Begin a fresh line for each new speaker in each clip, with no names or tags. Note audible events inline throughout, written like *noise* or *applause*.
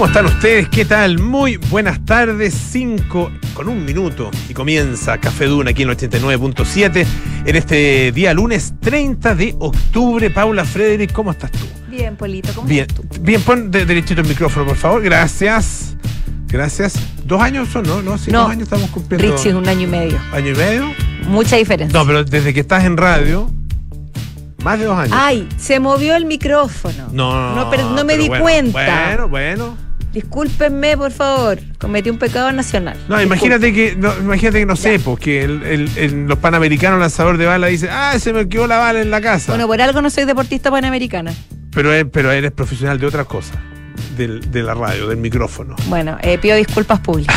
¿Cómo están ustedes? ¿Qué tal? Muy buenas tardes, 5 con un minuto y comienza Café Duna aquí en el 89.7 en este día lunes 30 de octubre. Paula Frederick, ¿cómo estás tú?
Bien, Polito, ¿cómo
Bien,
estás tú?
bien, pon de- derechito el micrófono, por favor. Gracias. Gracias. ¿Dos años son, no? No, sí,
No.
dos años estamos cumpliendo.
Richie, un año y medio.
¿Año y medio?
Mucha diferencia.
No, pero desde que estás en radio, más de dos años.
Ay, se movió el micrófono.
no,
No, pero no me
pero
di
bueno,
cuenta.
Bueno, bueno.
Discúlpenme, por favor. Cometí un pecado nacional.
No, imagínate que, no, imagínate que no sé, porque el, el- el- los panamericanos lanzador de bala dice, ah, se me quedó la bala en la casa.
Bueno, por algo no soy deportista panamericana.
pero, pero eres profesional de otras cosas, del- de la radio, del micrófono.
Bueno, eh, pido disculpas públicas.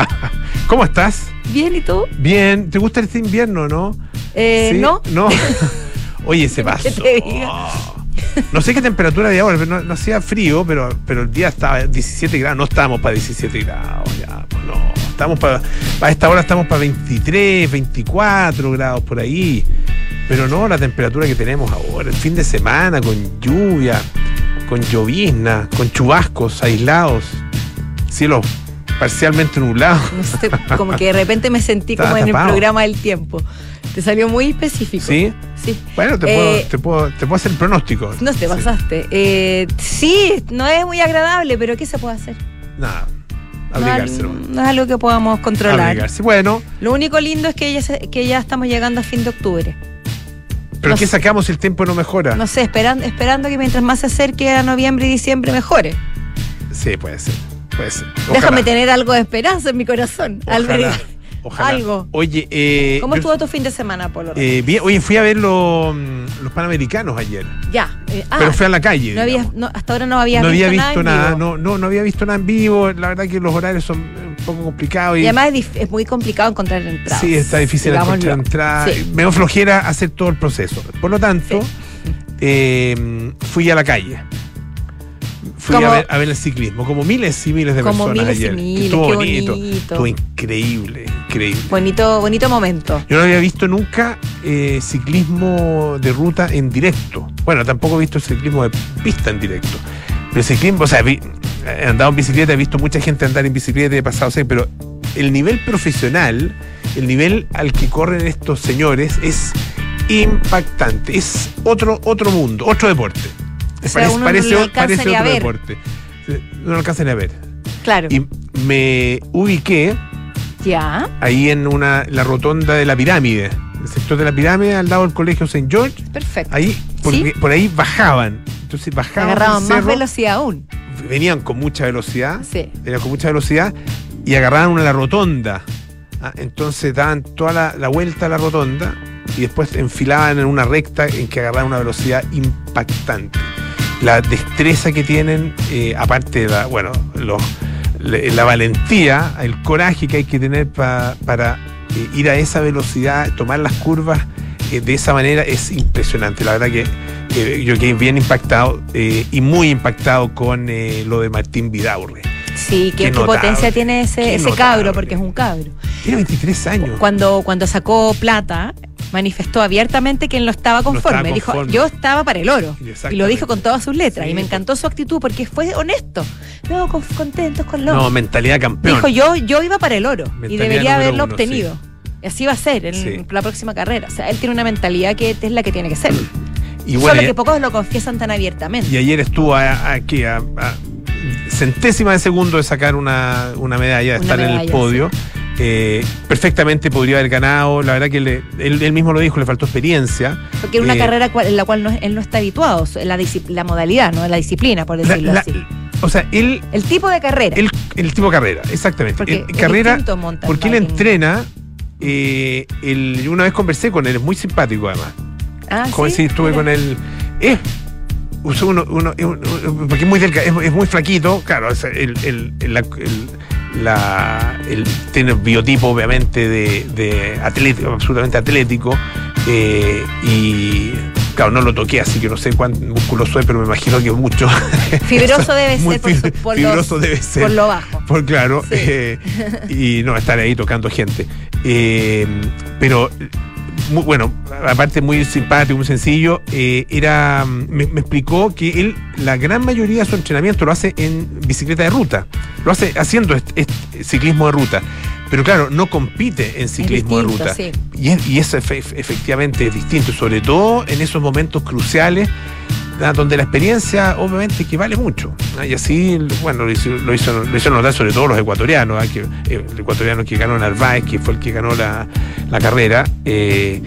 *laughs*
¿Cómo estás?
Bien, ¿y tú?
Bien. ¿Te gusta este invierno, no?
Eh,
¿Sí?
¿No?
No. *laughs* Oye, se
¿Qué
pasó. No sé qué temperatura había ahora, pero no, no hacía frío, pero, pero el día estaba 17 grados. No estábamos para 17 grados, ya, pues no. Estamos para, a esta hora estamos para 23, 24 grados por ahí. Pero no la temperatura que tenemos ahora, el fin de semana, con lluvia, con llovizna, con chubascos aislados, cielo parcialmente nublado.
No sé, como que de repente me sentí *laughs* como en el programa del tiempo. Te salió muy específico.
¿Sí?
Sí.
Bueno, te,
Eh,
puedo, te, puedo, te puedo hacer el pronóstico.
No te
Sí.
pasaste. Eh, sí, no es muy agradable, pero ¿qué se puede hacer?
Nada,
No, no es algo que podamos controlar.
Abrigarse. Bueno,
Lo único lindo es que ya, se- que ya estamos llegando a fin de octubre.
pero
No
¿qué
sé.
sacamos si el tiempo no mejora?
No sé, esperando, esperando que mientras más se acerque a noviembre y diciembre mejore.
Sí, puede ser. Puede ser.
Déjame tener algo de esperanza en mi corazón.
Ojalá, *laughs* ojalá.
Algo.
Oye, eh,
¿Cómo
yo-
estuvo tu fin de semana, Polo?
eh, bien, oye, fui a ver los, mm, los Panamericanos ayer.
ya. eh, ah,
pero fui a la calle.
no había, no, hasta ahora no había
no
visto,
había visto
nada.
no, no, no había visto nada en vivo. La verdad que los horarios son un poco complicados. Y,
Y además es, dif- es muy complicado encontrar entradas.
sí, está difícil
digámoslo.
encontrar entrada.
Sí.
Me flojera hacer todo el proceso. Por lo tanto,
Sí.
eh, fui a la calle. Fui
Como-
a ver, a ver el ciclismo, como miles y miles de
Como
personas
miles y
ayer.
miles,
Estuvo bonito,
bonito.
estuvo increíble, increíble.
Bonito, bonito momento.
Yo no había visto nunca eh, ciclismo de ruta en directo. Bueno, tampoco he visto ciclismo de pista en directo. Pero ciclismo, o sea, vi- he andado en bicicleta, he visto mucha gente andar en bicicleta, he pasado, sé, pero el nivel profesional, el nivel al que corren estos señores es impactante. Es otro, otro mundo, otro deporte.
O sea, uno no lo alcanza
parece
ni a
otro
ver.
deporte. No lo alcanzan a ver.
Claro.
Y me ubiqué
ya.
ahí en una la rotonda de la pirámide, el sector de la pirámide al lado del colegio St. George,
Perfecto.
ahí porque por ahí bajaban. Entonces bajaban
Agarraban más velocidad aún.
venían con mucha velocidad,
Sí.
venían con mucha velocidad y agarraban una la rotonda. Ah, Entonces daban toda la, la vuelta a la rotonda y después enfilaban en una recta en que agarraban una velocidad impactante. La destreza que tienen, eh, aparte de la, bueno, los- la valentía, el coraje que hay que tener pa- para eh, ir a esa velocidad, tomar las curvas eh, de esa manera es impresionante. La verdad que yo quedé bien impactado y muy impactado con lo de Martín Vidaurre.
Sí,
Qué
qué, qué
notable,
potencia tiene ese, ese cabro, porque es un cabro.
Tiene 23 años.
Cuando, cuando sacó plata, manifestó abiertamente que él no estaba conforme.
estaba
Dijo, yo estaba para el oro. Y lo dijo con todas sus letras.
Sí,
y me encantó su actitud porque fue honesto. No, con- contentos con lo
No, mentalidad campeón.
Dijo, yo, yo iba para el oro y debería haberlo
uno,
obtenido. Y así va a ser en
Sí.
la próxima carrera. O sea, él tiene una mentalidad que es la que tiene que ser.
y bueno,
Solo que pocos lo confiesan tan abiertamente.
Y ayer estuvo a, a- ¿qué? a- a centésima de segundo de sacar una, una medalla, de
Una
estar en el podio. Eh, perfectamente podría haber ganado. La verdad que le- él, él mismo lo dijo, le faltó experiencia.
Porque es una
Eh,
carrera cual- en la cual no, él no está habituado. La, la modalidad, no la disciplina, por decirlo
la-
así.
o sea, él,
El tipo de carrera.
el tipo de carrera, exactamente.
porque
Eh, carrera, porque él entrena. eh, él- una vez conversé con él, es muy simpático además.
Ah,
Como
¿sí?
si estuve
Mira.
con él. Es. usó uno, uno- uno- porque es muy delga- es, es muy flaquito, claro, es el, el- el- la- el- tiene el biotipo obviamente de, de atlético, absolutamente atlético, eh, y claro, no lo toqué, así que no sé cuán musculoso es, pero me imagino que mucho. *laughs*
Fibroso *laughs* debe ser por, su- por los-
fibroso debe ser.
por lo bajo.
Por claro,
Sí.
eh, y no estar ahí tocando gente. Eh, pero muy, bueno, aparte muy simpático, muy sencillo, eh, era me, me explicó que él la gran mayoría de su entrenamiento lo hace en bicicleta de ruta, lo hace haciendo ciclismo de ruta. Pero claro, no compite en ciclismo
distinto,
de ruta.
sí.
Y, es- y eso efe- efectivamente es distinto, sobre todo en esos momentos cruciales donde la experiencia obviamente que vale mucho. ah, Y así, bueno, lo hizo, lo hizo, hicieron notar sobre todo los ecuatorianos, ah, que, eh, el ecuatoriano que ganó Narváez, que fue el que ganó la, la carrera, eh,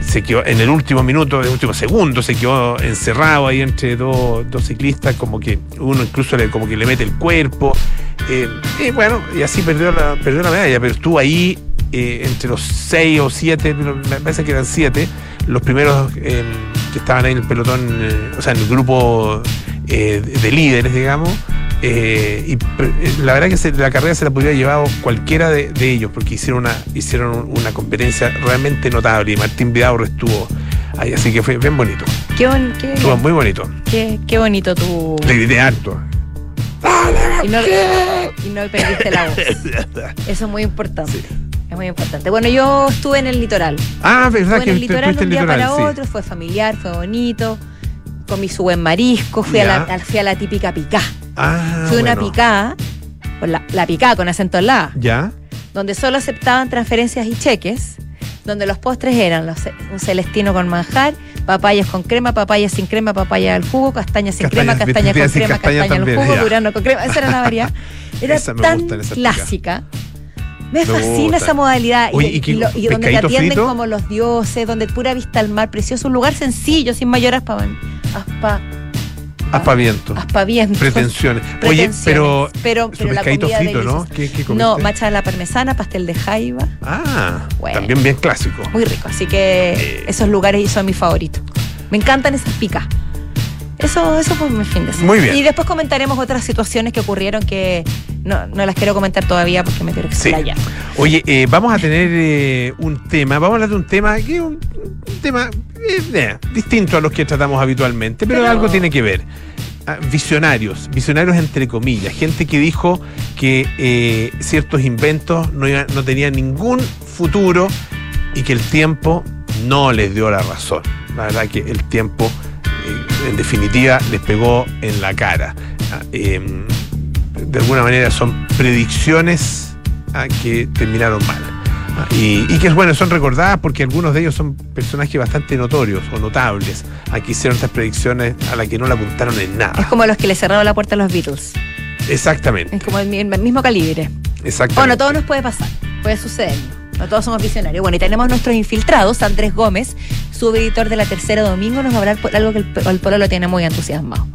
se quedó en el último minuto, en el último segundo, se quedó encerrado ahí entre dos, dos ciclistas, como que uno incluso le, como que le mete el cuerpo. eh, y bueno, y así perdió la, perdió la medalla, pero estuvo ahí eh, entre los seis o siete, me parece que eran siete, los primeros que estaban ahí en el pelotón, eh, o sea, en el grupo eh, de, de líderes, digamos. eh, y la verdad que se- la carrera se la podría haber llevado cualquiera de, de ellos, porque hicieron una, hicieron una competencia realmente notable. Y Martín Vidaurre estuvo ahí, así que fue bien bonito.
Qué, bon- qué-
Estuvo muy bonito.
qué- qué bonito tu.
Le grité harto.
Y no, y no perdiste la voz. *laughs* Eso es muy importante.
Sí.
Es muy importante. Bueno, yo estuve en el litoral.
Ah, verdad
Estuve
que
en el litoral de un día para
sí.
otro, fue familiar, fue bonito. Comí su buen marisco, fui, a la, fui a la típica picá.
Ah,
fui a una
bueno.
con la, la picá con acento en la,
¿Ya?
donde solo aceptaban transferencias y cheques, donde los postres eran los, un celestino con manjar, papayas con crema, papayas sin crema, papaya al jugo, castañas sin crema,
Castañas,
castaña con crema,
castaña
castaña al
también,
jugo,
ya.
durazno con crema. Esa era la variedad. *laughs* Era tan clásica. Me fascina esa modalidad.
Oye,
y,
¿y qué-
y lo- y donde te atienden
frito?
como los dioses, donde pura vista al mar, precioso, un lugar sencillo, sin mayor aspa, aspa,
Aspaviento.
aspavientos.
Pretensiones. *laughs* Oye,
pretensiones.
pero.
pero,
Su
pero la comida
frito, ¿no? ¿Qué, qué?
No, macha de la parmesana, pastel de jaiba,
Ah,
Bueno.
también bien clásico.
muy rico. Así que
Eh.
esos lugares son mis favoritos. Me encantan esas picas. Eso, eso fue mi fin de semana.
Muy bien.
Y después comentaremos otras situaciones que ocurrieron que no, no las quiero comentar todavía porque me quiero
Sí.
explayar.
Oye, eh, vamos a tener eh, un tema, vamos a hablar de un tema que es un, un tema eh, distinto a los que tratamos habitualmente, pero,
Pero-
algo tiene que ver. Ah, visionarios, visionarios entre comillas, gente que dijo que eh, ciertos inventos no, no tenían ningún futuro y que el tiempo no les dio la razón. La verdad que el tiempo, eh, en definitiva, les pegó en la cara. Ah, em, de alguna manera son predicciones ah, que terminaron mal. Ah, Y, y que bueno, son recordadas porque algunos de ellos son personajes bastante notorios o notables. Aquí hicieron estas predicciones a las que no le apuntaron en
Es
nada.
como los que le cerraron la puerta a los Beatles.
Exactamente,
Es como el mismo calibre.
exactamente.
Bueno, todo nos puede pasar, puede suceder. No todos somos visionarios. Bueno, y tenemos nuestros infiltrados, Andrés Gómez, subeditor de la Tercera Domingo, nos va a hablar por algo que el, el pueblo lo tiene muy entusiasmado.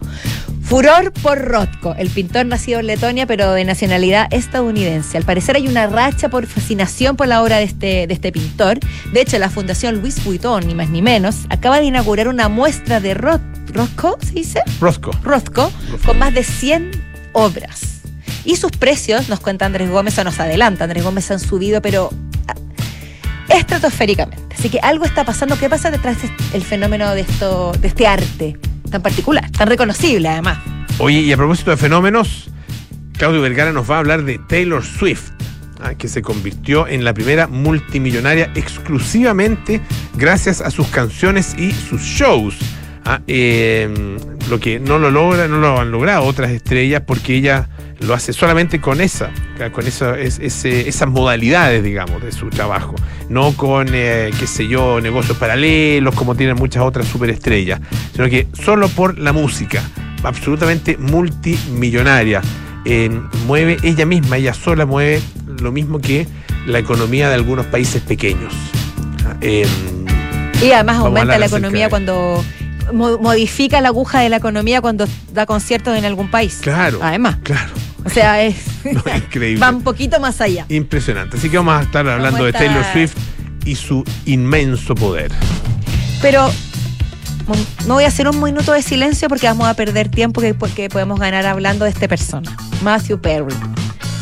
Furor por Rothko, el pintor nacido en Letonia, pero de nacionalidad estadounidense. Al parecer hay una racha por fascinación por la obra de este, de este pintor. De hecho, la Fundación Luis Vuitton, ni más ni menos, acaba de inaugurar una muestra de Roth- Rothko, ¿se dice?
Rosco.
Rothko, con más de 100 obras. Y sus precios, nos cuenta Andrés Gómez, o nos adelanta, Andrés Gómez han subido, pero ah, estratosféricamente. Así que algo está pasando. ¿Qué pasa detrás del fenómeno de, esto, de este arte tan particular, tan reconocible además?
Oye, y a propósito de fenómenos, Claudio Vergara nos va a hablar de Taylor Swift, ah, que se convirtió en la primera multimillonaria exclusivamente gracias a sus canciones y sus shows. Ah, eh, lo que no lo logra, no lo han logrado otras estrellas porque ella lo hace solamente con esa, con esa, es- ese- esas modalidades, digamos, de su trabajo. No con, eh, qué sé yo, negocios paralelos como tienen muchas otras superestrellas, sino que solo por la música, absolutamente multimillonaria. Eh, mueve ella misma, ella sola mueve lo mismo que la economía de algunos países pequeños. Ah, eh,
Y además aumenta la economía
de-
cuando mo- modifica la aguja de la economía cuando da conciertos en algún país.
claro,
Además,
claro.
o sea, es, *laughs*
No, increíble.
va un poquito más allá.
Impresionante. Así que vamos a estar hablando de Taylor Swift y su inmenso poder.
Pero no voy a hacer un minuto de silencio porque vamos a perder tiempo que, que podemos ganar hablando de esta persona, Matthew Perry.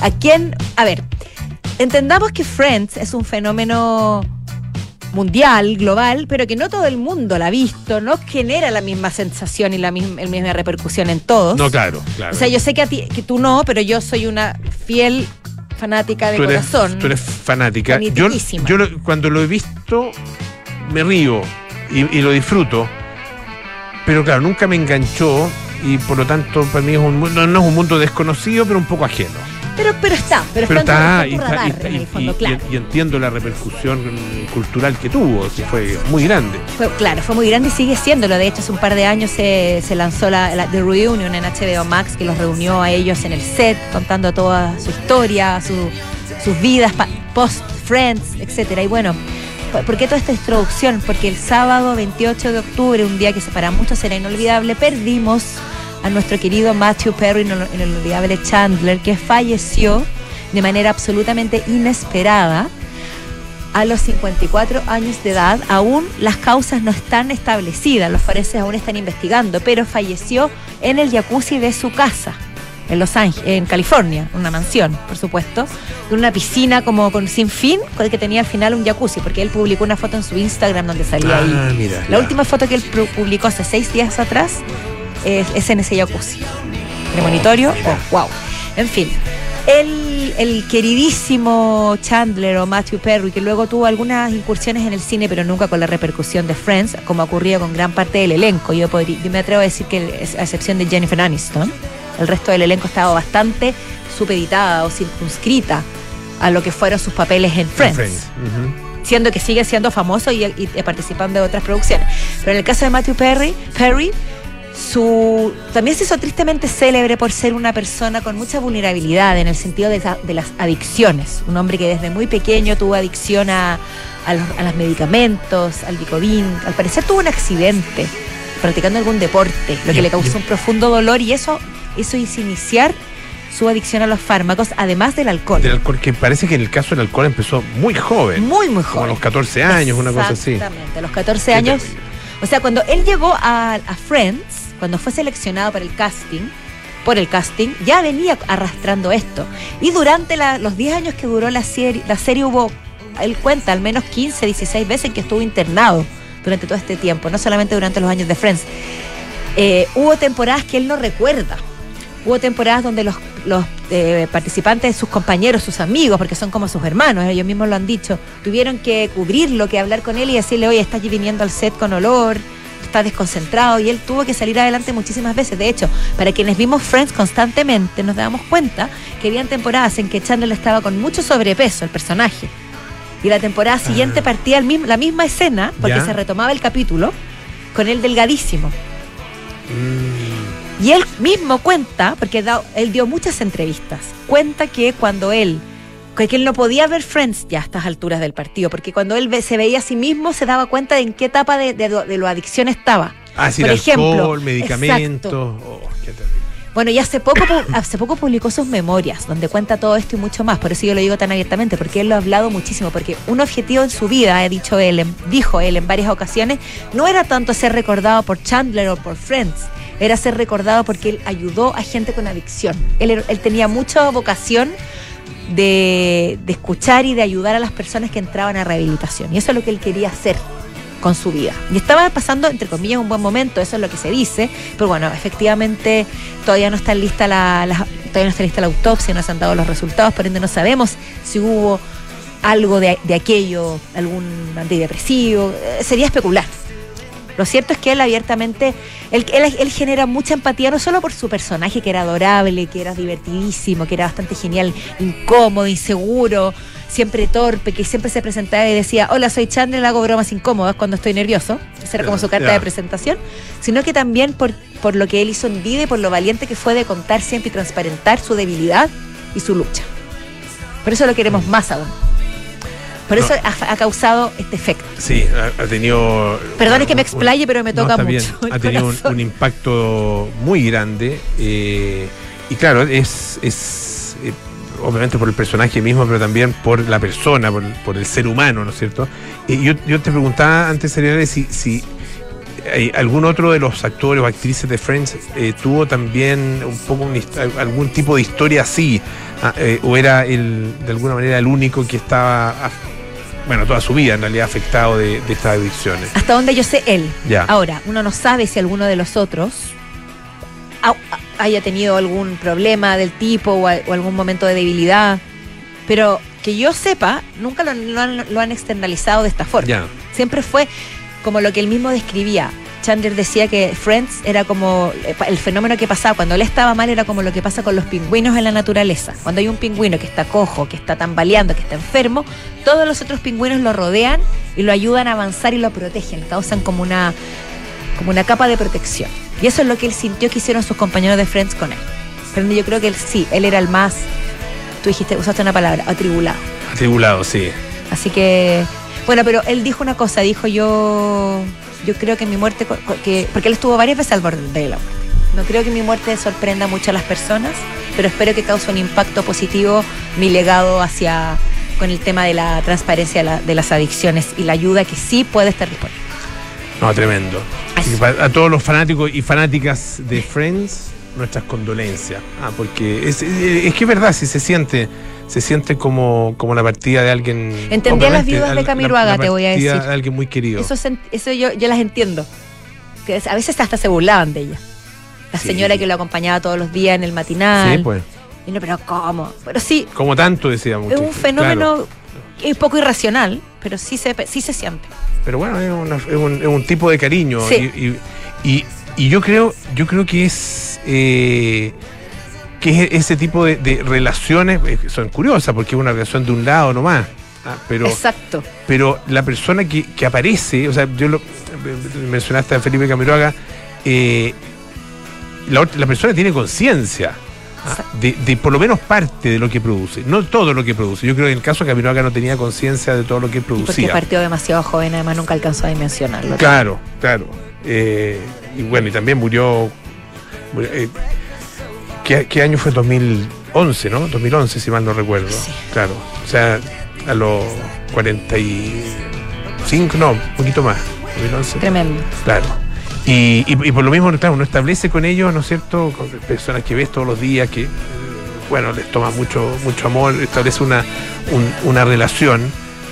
¿A quién? A ver, entendamos que Friends es un fenómeno mundial, global, pero que no todo el mundo la ha visto, no genera la misma sensación y la misma, la misma repercusión en todos.
No, claro, claro.
O sea, yo sé que, a ti, que tú no, pero yo soy una fiel fanática de
tú eres,
corazón.
tú eres fanática. Yo, yo lo- cuando lo he visto, me río y, y lo disfruto. Pero claro, nunca me enganchó y por lo tanto para mí es un mundo, no es un mundo desconocido, pero un poco ajeno.
Pero, pero está, pero,
Pero
está, en
y,
tu
está-
radar,
y está-
en el fondo,
y-
claro.
y entiendo la repercusión cultural que tuvo, que fue muy grande.
Fue, claro, fue muy grande y sigue siéndolo. De hecho, hace un par de años se, se lanzó la, la The Reunion en HBO Max, que los reunió a ellos en el set, contando toda su historia, su- sus vidas, post, Friends, etcétera. Y bueno, ¿por- ¿por qué toda esta introducción? Porque el sábado 28 de octubre, un día que se para muchos será inolvidable, perdimos a nuestro querido Matthew Perry en el en inolvidable Chandler, que falleció de manera absolutamente inesperada a los 54 años de edad. Aún las causas no están establecidas, los forenses aún están investigando, pero falleció en el jacuzzi de su casa. En Los Ángeles, en California, una mansión, por supuesto, con una piscina como con sin fin, con el que tenía al final un jacuzzi, porque él publicó una foto en su Instagram donde salía ahí.
Ah, mira.
La última foto que él pu- publicó hace seis días atrás es, es en ese jacuzzi. Premonitorio, oh, wow. En fin, el, el queridísimo Chandler o Matthew Perry, que luego tuvo algunas incursiones en el cine, pero nunca con la repercusión de Friends, como ocurría con gran parte del elenco. Yo, podría- yo me atrevo a decir que, a excepción de Jennifer Aniston, el resto del elenco estaba bastante supeditada o circunscrita a lo que fueron sus papeles en Friends
Friends, ujú.
siendo que sigue siendo famoso y, y participando de otras producciones. Pero en el caso de Matthew Perry, Perry su, también se hizo tristemente célebre por ser una persona con mucha vulnerabilidad en el sentido de, de las adicciones. Un hombre que desde muy pequeño tuvo adicción a, a los, a los medicamentos, al Vicodin. Al parecer tuvo un accidente practicando algún deporte, lo que le causó un profundo dolor y eso, eso hizo iniciar su adicción a los fármacos, además del alcohol.
Del alcohol, que parece que en el caso del alcohol empezó muy joven.
muy, muy
Como a
joven.
los 14 años, una cosa así.
Exactamente, a los 14
Qué
años. O sea, cuando él llegó a, a Friends, cuando fue seleccionado para el casting, por el casting, ya venía arrastrando esto. Y durante la- los 10 años que duró la serie, la serie hubo, él cuenta, al menos 15, 16 veces que estuvo internado durante todo este tiempo, no solamente durante los años de Friends. Eh, hubo temporadas que él no recuerda. Hubo temporadas donde los, los eh, participantes, sus compañeros, sus amigos, porque son como sus hermanos, ellos mismos lo han dicho, tuvieron que cubrirlo, que hablar con él y decirle, oye, estás viniendo al set con olor, estás desconcentrado, y él tuvo que salir adelante muchísimas veces. De hecho, para quienes vimos Friends constantemente, nos damos cuenta que habían temporadas en que Chandler estaba con mucho sobrepeso, el personaje. Y la temporada siguiente partía el mismo- la misma escena, porque
Ya.
se retomaba el capítulo, con él delgadísimo.
Mm,
Y él mismo cuenta, porque da- él dio muchas entrevistas, cuenta que cuando él, que él no podía ver Friends ya a estas alturas del partido, porque cuando él se veía a sí mismo se daba cuenta de en qué etapa de, de, de lo adicción estaba.
Ah, sí,
Por
el
ejemplo,
alcohol, medicamentos. Oh, qué.
Bueno, y hace poco, *laughs* hace poco publicó sus memorias, donde cuenta todo esto y mucho más. Por eso yo lo digo tan abiertamente, porque él lo ha hablado muchísimo. Porque un objetivo en su vida, ha dicho él, dijo él en varias ocasiones, no era tanto ser recordado por Chandler o por Friends, era ser recordado porque él ayudó a gente con adicción. Él, era- él tenía mucha vocación de, de escuchar y de ayudar a las personas que entraban a rehabilitación. Y eso es lo que él quería hacer con su vida. Y estaba pasando, entre comillas, un buen momento, eso es lo que se dice, pero bueno, efectivamente todavía no está lista la, todavía no está lista la autopsia, no se han dado los resultados, por ende no sabemos si hubo algo de, de aquello, algún antidepresivo, eh, sería especular. Lo cierto es que él abiertamente, él, él, él genera mucha empatía, no solo por su personaje, que era adorable, que era divertidísimo, que era bastante genial, incómodo, inseguro, siempre torpe, que siempre se presentaba y decía, hola, soy Chandler, hago bromas incómodas cuando estoy nervioso. Esa era como su carta de presentación. Sino que también por, por lo que él hizo en vida y por lo valiente que fue de contar siempre y transparentar su debilidad y su lucha. Por eso lo queremos más aún. Por
No.
eso ha, ha causado este efecto.
Sí, ha, ha tenido.
Perdón, es que me
un-
explaye, pero me toca mucho.
Ha tenido un, un impacto muy grande. eh, y claro, es, es eh, obviamente por el personaje mismo, pero también por la persona, por, por el ser humano, ¿no es cierto? Y yo, yo te preguntaba antes, Ariel, si, si eh, algún otro de los actores o actrices de Friends eh, tuvo también un poco hist- algún tipo de historia así, ah, eh, o era el, de alguna manera el único que estaba, bueno, toda su vida en realidad afectado de, de estas adicciones.
Hasta donde yo sé él.
Ya.
Ahora, uno no sabe si alguno de los otros ha- haya tenido algún problema del tipo o, a- o algún momento de debilidad. Pero que yo sepa, nunca lo, lo han, lo han externalizado de esta forma.
Ya.
Siempre fue como lo que él mismo describía. Chandler decía que Friends era como eh, el fenómeno que pasaba cuando él estaba mal era como lo que pasa con los pingüinos en la naturaleza. Cuando hay un pingüino que está cojo, que está tambaleando, que está enfermo, todos los otros pingüinos lo rodean y lo ayudan a avanzar y lo protegen, causan como una como una capa de protección. Y eso es lo que él sintió que hicieron sus compañeros de Friends con él. Pero yo creo que él sí, él era el más, tú dijiste, usaste una palabra, atribulado.
Atribulado, sí.
Así que, bueno, pero él dijo una cosa, dijo yo, yo creo que mi muerte, que, porque él estuvo varias veces al borde de la muerte. No creo que mi muerte sorprenda mucho a las personas, pero espero que cause un impacto positivo mi legado hacia con el tema de la transparencia de, la- de las adicciones y la ayuda que sí puede estar disponible.
No, tremendo. A todos los fanáticos y fanáticas de Friends, nuestras condolencias. Ah, porque es, es que es verdad, si se siente, se siente como, como la partida de alguien.
Entendí a las viudas de Camiroaga, te voy a decir.
de alguien muy querido.
Eso, eso yo, yo las entiendo. Que es- a veces hasta se burlaban de ella. La
Sí.
señora que lo acompañaba todos los días en el matinal.
sí, pues.
Y no, pero ¿cómo? Pero sí,
Como tanto decía mucho.
es un fenómeno un poco irracional, pero sí se, sí se siente.
Pero bueno, es, una- es un, es un tipo de cariño.
Sí.
Y, y- y- y yo creo, yo creo que es. eh, que es ese tipo de, de relaciones eh, son curiosas porque es una relación de un lado nomás. ah, pero,
Exacto.
pero la persona que, que aparece, o sea, yo lo mencionaste a Felipe Camiroaga, eh, la, persona tiene conciencia ah, de, de por lo menos parte de lo que produce, no todo lo que produce. Yo creo que en el caso de Camiroaga no tenía conciencia de todo lo que
Y porque
producía.
partió demasiado joven, además nunca alcanzó a dimensionarlo.
Claro, claro. Eh, y bueno, y también murió. murió, eh, ¿qué, qué año fue? 2011, ¿no? 2011, si mal no recuerdo.
Sí.
Claro. O sea, a los 45, no, un poquito más. 2011.
Tremendo.
Claro. Y, y- y por lo mismo, claro, uno establece con ellos, ¿no es cierto? Con personas que ves todos los días, que, eh, bueno, les toma mucho, mucho amor, establece una, un- una relación,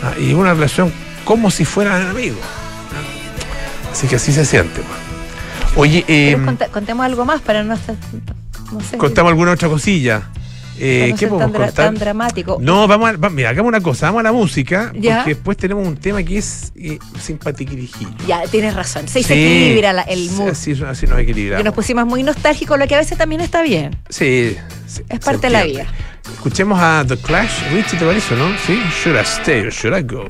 ah, y una relación como si fueran amigos. ah. Así que así se siente. pues. Oye, eh,
contemos algo más para no estar. No sé.
contamos alguna otra cosilla. Eh, ¿Qué podemos
tan,
contar?
tan dramático.
No, vamos a, va- mira, hagamos una cosa, vamos a la música,
Ya.
porque después tenemos un tema que es eh, simpatiquirijillo.
Ya, tienes razón. Sí, se
Sí,
equilibra la- el mood.
Así, así nos equilibramos.
Que nos pusimos muy nostálgicos, lo que a veces también está bien.
Sí, sí,
Es
se
parte de la vida.
Escuchemos a The Clash. Richie, ¿te parece, no? Sí. Should I stay or should I go?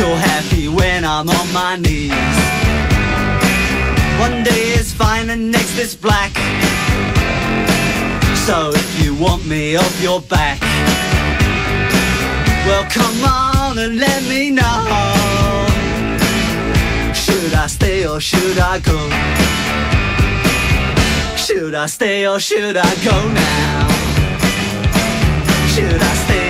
You're happy when I'm on my knees. One day is fine and next is black. So if you want me off your back, well come on and let me know. Should I stay or should I go? Should I stay or should I go now? Should I stay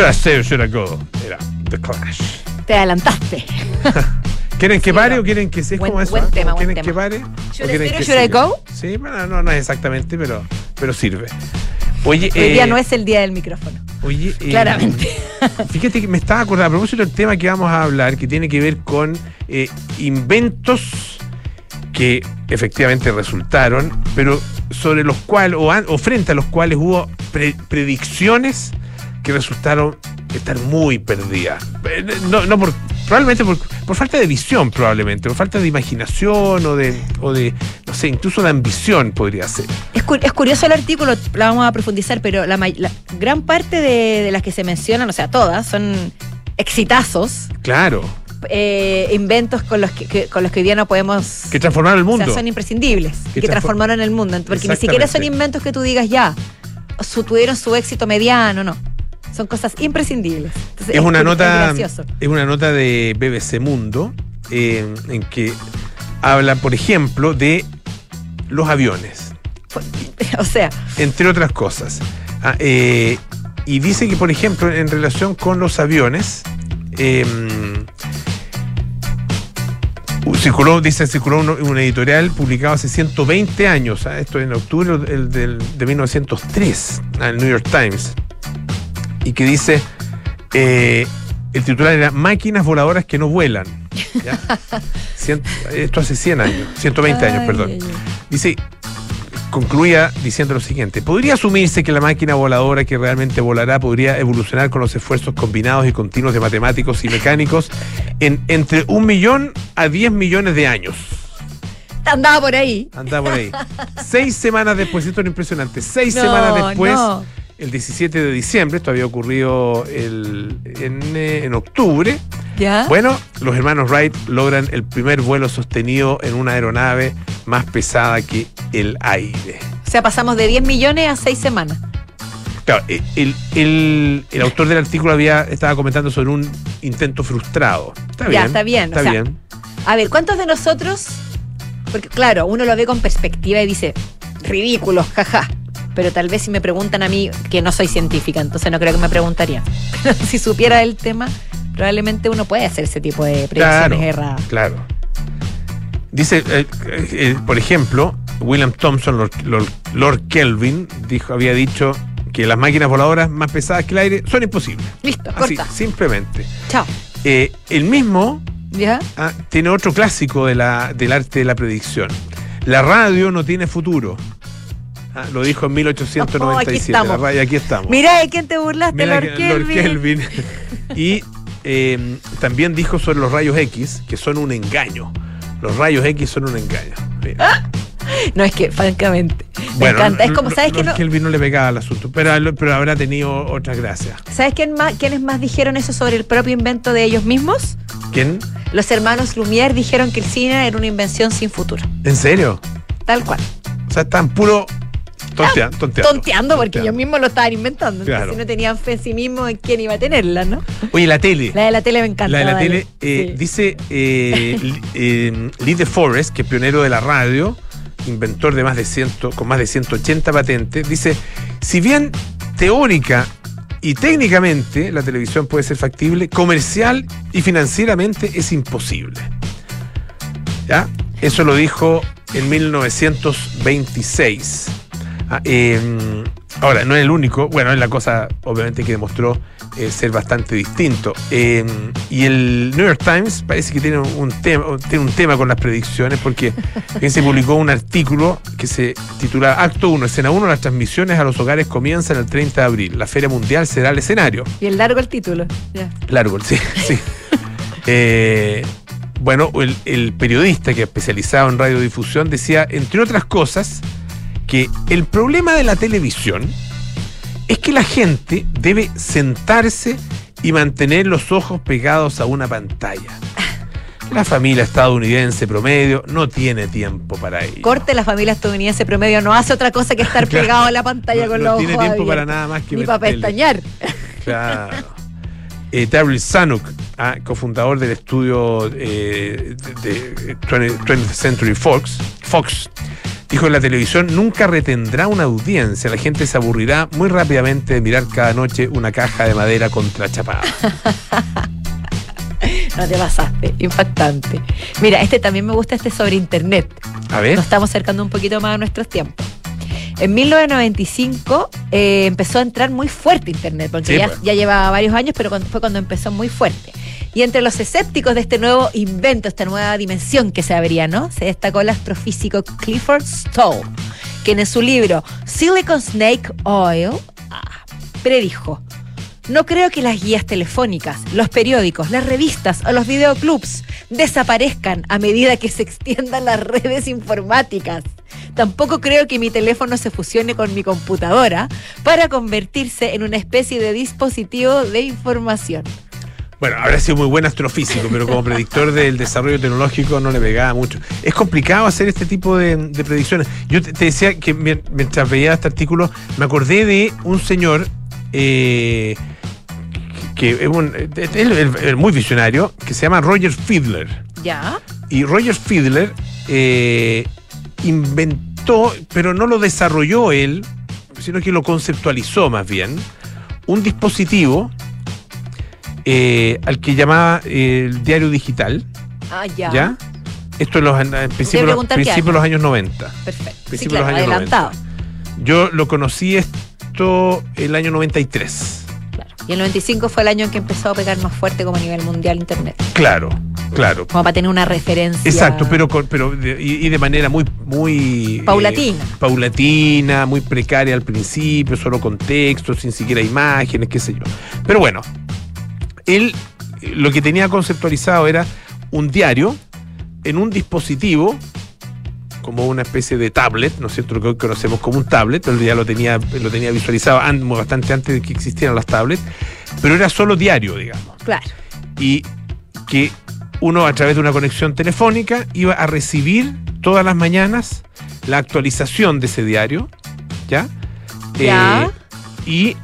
Should I stay or should I go?
Era The Clash.
Te adelantaste. *laughs*
¿Quieren que pare o quieren que se es
Buen-
como eso?
buen
¿eh?
tema, buen
¿Quieren
tema.
que pare?
Should I
quieren
stay or should I
siga?
go?
Sí, bueno, no, no es exactamente, pero, pero sirve. Oye,
Hoy día
eh,
no es el día del micrófono.
oye, eh,
Claramente. *laughs*
Fíjate que me estaba acordando, a propósito del tema que vamos a hablar, que tiene que ver con eh, inventos que efectivamente resultaron, pero sobre los cuales, o, an- o frente a los cuales hubo pre- predicciones que resultaron estar muy perdidas. Eh, No, no por, probablemente por, por falta de visión, probablemente, por falta de imaginación o de, o de, no sé, incluso de ambición podría ser.
Es, cu- es curioso el artículo, la vamos a profundizar, pero la, la gran parte de, de las que se mencionan, o sea, todas, son exitazos,
Claro,
eh, inventos con los que, que- con los que hoy día no podemos...
que transformaron el
o
mundo.
sea, son imprescindibles,
Que
que,
transfor-
transformaron el mundo. Porque ni siquiera son inventos que tú digas ya, su, tuvieron su éxito mediano, no. Son cosas imprescindibles. Entonces,
es una nota
Es
una nota de BBC Mundo eh, en que habla por ejemplo de los aviones. *laughs*
O sea,
entre otras cosas. Ah, eh, y dice que por ejemplo en relación con los aviones eh, circuló dice circuló un, un editorial publicado hace 120 años ah, esto en octubre del- del- de 1903 al New York Times y que dice eh, el titular era máquinas voladoras que no vuelan ¿ya? *laughs* Cien- esto hace 100 años 120 años
ay,
perdón
ay, ay.
Dice, concluía diciendo lo siguiente, podría asumirse que la máquina voladora que realmente volará podría evolucionar con los esfuerzos combinados y continuos de matemáticos y mecánicos en entre un millón a 10 millones de años.
Andaba por ahí.
Anda por ahí. *laughs* Seis semanas después, esto es impresionante, seis
No,
semanas después,
no.
El 17 de diciembre, esto había ocurrido el- en, eh, en octubre,
¿Ya?
bueno, los hermanos Wright logran el primer vuelo sostenido en una aeronave más pesada que el aire.
O sea, pasamos de 10 millones a 6 semanas.
Claro, el, el- el- el autor del artículo había, estaba comentando sobre un intento frustrado. Está
Ya,
bien.
está bien,
Está
o sea,
bien.
A ver, ¿cuántos de nosotros? Porque claro, uno lo ve con perspectiva y dice, ridículos, jaja. Pero tal vez si me preguntan a mí, que no soy científica, entonces no creo que me preguntarían. Pero *laughs* si supiera el tema, probablemente uno puede hacer ese tipo de predicciones
Claro,
erradas.
claro. Dice, eh, eh, por ejemplo, William Thompson, Lord, Lord- Lord Kelvin, dijo, había dicho que las máquinas voladoras más pesadas que el aire son imposibles.
Listo,
Así,
corta.
simplemente.
Chao.
Eh, el mismo
¿Ya?
ah, tiene otro clásico de la, del arte de la predicción. La radio no tiene futuro. Ah, lo dijo en 1897.
Oh, aquí estamos.
la radio- aquí estamos.
Mira de quién te burlaste,
Mira
Lord
que- Lord
Kelvin.
Y eh, también dijo sobre los rayos X que son un engaño. Los rayos X son un engaño. Mira.
No, es que, francamente, me
Bueno,
encanta. Es como, ¿sabes?
Lord
No,
Kelvin no le pegaba al asunto, pero, pero habrá tenido otras gracias.
¿Sabes quién más, quiénes más dijeron eso sobre el propio invento de ellos mismos?
¿Quién?
Los hermanos Lumière dijeron que el cine era una invención sin futuro.
¿En serio?
Tal cual.
O sea, están puro tontea- tonteando.
Tonteando porque
Tonteando.
ellos mismos lo estaban inventando. Entonces
Claro.
no tenían fe en sí mismos en quién iba a tenerla, ¿no?
Oye, la tele.
La de la tele me encanta.
La de la
dale.
tele eh,
Sí.
dice eh, eh, Lee DeForest, que es pionero de la radio, inventor de más de 100, con más de 180 patentes, dice, si bien teórica y técnicamente la televisión puede ser factible, comercial y financieramente es imposible. ¿Ya? Eso lo dijo en 1926. Ah, eh, ahora, no es el único, bueno, es la cosa obviamente que demostró eh, ser bastante distinto. Eh, y el New York Times parece que tiene un tema, tiene un tema con las predicciones porque *laughs* se publicó un artículo que se titula Acto 1, escena 1, las transmisiones a los hogares comienzan el 30 de abril. La Feria Mundial será el escenario.
Y el largo el título. Ya.
Largo, sí, *laughs* sí. Eh, bueno, el, el periodista que especializado en radiodifusión decía, entre otras cosas, que el problema de la televisión es que la gente debe sentarse y mantener los ojos pegados a una pantalla. La familia estadounidense promedio no tiene tiempo para ello.
Corte, la familia estadounidense promedio no hace otra cosa que estar *laughs*
Claro.
pegado a la pantalla
No-
con
no
los
tiene
ojos
tiempo para nada más que
Ni para pestañear. *laughs*
Claro. *laughs* Eh, Daryl ah, cofundador del estudio eh, de, de 20th 20th Century Fox, Fox, dijo que la televisión nunca retendrá una audiencia. La gente se aburrirá muy rápidamente de mirar cada noche una caja de madera contrachapada. *laughs*
No te pasaste, impactante. Mira, este también me gusta, este sobre internet.
A ver.
Nos estamos acercando un poquito más a nuestros tiempos. En 1995 eh, empezó a entrar muy fuerte Internet, porque
Sí,
ya,
pues.
ya llevaba varios años, pero cuando- fue cuando empezó muy fuerte. Y entre los escépticos de este nuevo invento, esta nueva dimensión que se abría, ¿no? Se destacó el astrofísico Clifford Stoll, quien en su libro Silicon Snake Oil ah, predijo no creo que las guías telefónicas, los periódicos, las revistas o los videoclubs desaparezcan a medida que se extiendan las redes informáticas. Tampoco creo que mi teléfono se fusione con mi computadora para convertirse en una especie de dispositivo de información.
Bueno, habrá sido muy buen astrofísico, pero como predictor del desarrollo tecnológico no le pegaba mucho. Es complicado hacer este tipo de, de predicciones. Yo te, te decía que mien- mientras veía este artículo, me acordé de un señor eh, que es un- muy visionario, que se llama Roger Fiedler.
¿Ya?
Y Roger Fiedler eh, inventó, pero no lo desarrolló él, sino que lo conceptualizó más bien, un dispositivo eh, al que llamaba eh, el diario digital,
Ah, ya.
¿ya? Esto en los en principio,
qué
principio de los años 90.
Perfecto. Sí,
Principio de
claro,
los años
adelantado.
Yo lo conocí esto el año 93.
Claro. Y el 95 fue el año en que empezó a pegar más fuerte como a nivel mundial Internet.
Claro, claro.
Como para tener una referencia.
Exacto, pero, pero y, y de manera muy, muy eh,
Paulatina.
paulatina, muy precaria al principio, solo con texto, sin siquiera imágenes, qué sé yo. Pero bueno, él lo que tenía conceptualizado era un diario en un dispositivo como una especie de tablet, ¿no es cierto? Lo que hoy conocemos como un tablet, él ya lo tenía, lo tenía visualizado an- bastante antes de que existieran las tablets, pero era solo diario, digamos
Claro.
y que uno a través de una conexión telefónica iba a recibir todas las mañanas la actualización de ese diario, ¿ya?
Ya.
Eh, y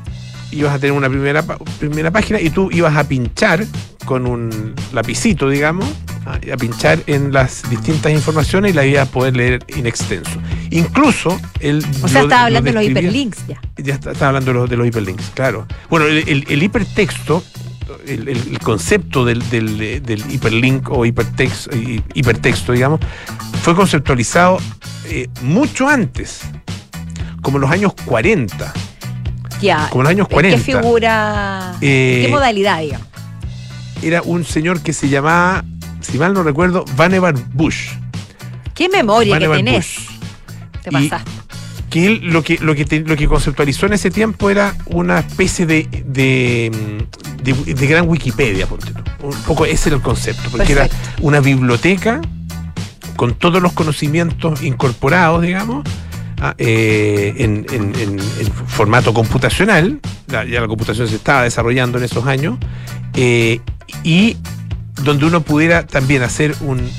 ibas a tener una primera, primera página y tú ibas a pinchar con un lapicito, digamos, a, a pinchar en las distintas informaciones y la ibas a poder leer in extenso. Incluso el...
O sea, estaba hablando de los hiperlinks ya.
Ya está, está hablando de los, de los hiperlinks, claro. Bueno, el, el- el hipertexto, el, el- el concepto del, del- del hiperlink o hipertexto, hipertexto, digamos, fue conceptualizado eh, mucho antes, como en los años 40.
Ya.
Como en los años
¿En
40.
¿Qué figura?
Eh,
¿Qué modalidad, digamos?
Era un señor que se llamaba, si mal no recuerdo, Vannevar Bush.
¿Qué memoria que
Vannevar
tenés?
Bush.
Te
Y-
pasaste.
que él lo que, lo que, te- lo que conceptualizó en ese tiempo era una especie de, de, de- de gran Wikipedia, ponte tú. Un poco ese era el concepto, porque
Perfecto.
era una biblioteca con todos los conocimientos incorporados, digamos, eh, en, formato computacional, ya, la computación se estaba desarrollando en esos años, eh, y donde uno pudiera también hacer un,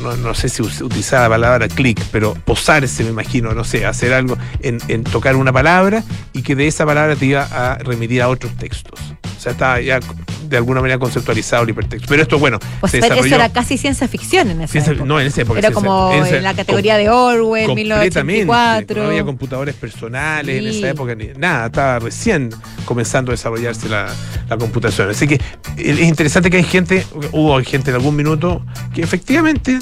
no, sé si utilizar la palabra clic, pero posarse, me imagino, no sé, hacer algo en tocar una palabra y que de esa palabra te iba a remitir a otros textos. O sea, estaba ya de alguna manera conceptualizado el hipertexto. Pero esto, bueno,
Pues
se
pero eso
desarrolló...
era casi ciencia ficción en esa
Ciencia-
época.
no, en esa época.
Era
ciencia-
como
esa-
en la categoría de Orwell,
completamente.
1984.
No había computadores personales en esa época, ni nada, estaba recién comenzando a desarrollarse la, la computación. Así que eh, es interesante que hay gente, hubo gente en algún minuto que efectivamente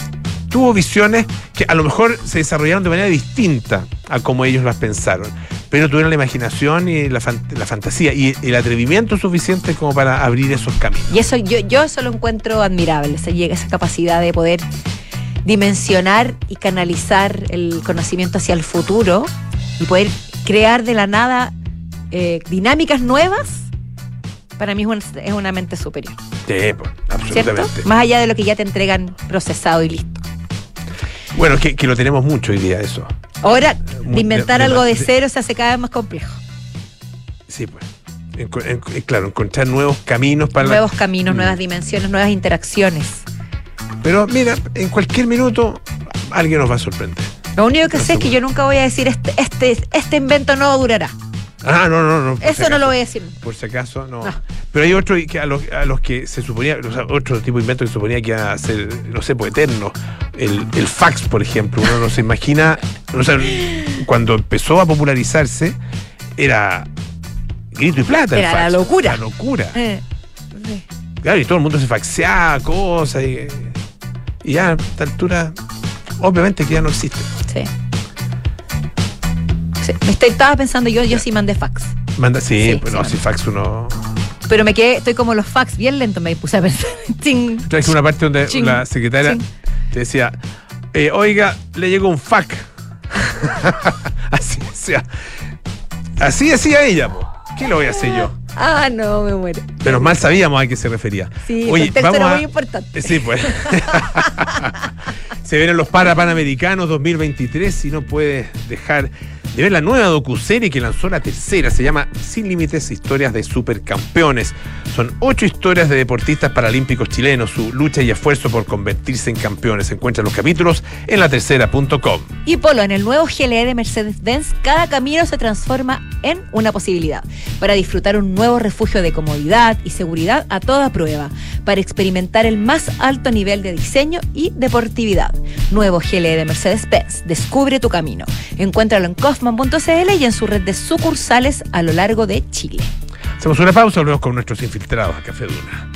tuvo visiones que a lo mejor se desarrollaron de manera distinta a como ellos las pensaron, pero tuvieron la imaginación y la, fan- la fantasía y el atrevimiento suficiente como para abrir esos caminos.
Y eso yo, yo eso lo encuentro admirable, esa, llega- esa capacidad de poder dimensionar y canalizar el conocimiento hacia el futuro y poder crear de la nada eh, dinámicas nuevas, para mí es una, es una mente superior,
Sí, pues,
¿cierto?
absolutamente.
Más allá de lo que ya te entregan procesado y listo.
Bueno, que, que lo tenemos mucho hoy día eso.
Ahora, de inventar
de-
algo de
de-
cero se hace cada vez más complejo.
Sí, pues. En- claro, encontrar nuevos caminos para la-
Nuevos caminos,
Mm.
nuevas dimensiones, nuevas interacciones.
Pero mira, en cualquier minuto alguien nos va a sorprender.
Lo único que sé es que yo nunca voy a decir este, este, este invento no durará.
Ah, no, no, no.
Eso
si
no lo voy a decir.
Por si acaso, no.
No.
Pero hay otro que a los, a los que se suponía, o sea, otro tipo de invento que se suponía que iba a ser, no sé, pues eterno. El, el fax, por ejemplo. Uno no se imagina, o sea, cuando empezó a popularizarse, era grito y plata. el
Era la locura.
La locura.
Eh.
Claro, y todo el mundo se faxeaba cosas. Y, y ya a esta altura, obviamente que ya no existe.
Sí. Sí, me estoy- estaba pensando yo, yo sí mandé fax.
Manda, sí,
Sí,
pues
sí,
no, si fax uno.
Pero me quedé, estoy como los fax, bien lento me puse a pensar. Ching.
Traje una parte donde
Ching,
la secretaria
ching.
te decía, eh, oiga, le llegó un fax. *laughs* así decía. Así decía ella, po. ¿Qué lo voy a hacer yo?
Ah, no, me muero.
Menos mal sabíamos a qué se refería.
Sí, el contexto era muy importante.
Sí, pues. *laughs* se vienen los Parapanamericanos 2023 y no puedes dejar de ver la nueva docuserie que lanzó la tercera. Se llama Sin Límites, Historias de Supercampeones. Son ocho historias de deportistas paralímpicos chilenos, su lucha y esfuerzo por convertirse en campeones. Encuentra los capítulos en latercera.com.
Y Polo, en el nuevo GLE de Mercedes-Benz, cada camino se transforma en una posibilidad para disfrutar un nuevo refugio de comodidad y seguridad a toda prueba, para experimentar el más alto nivel de diseño y deportividad. Nuevo GLE de Mercedes-Benz, descubre tu camino. Encuéntralo en kaufman.cl y en su red de sucursales a lo largo de Chile.
Hacemos una pausa, volvemos con nuestros infiltrados a Café Duna.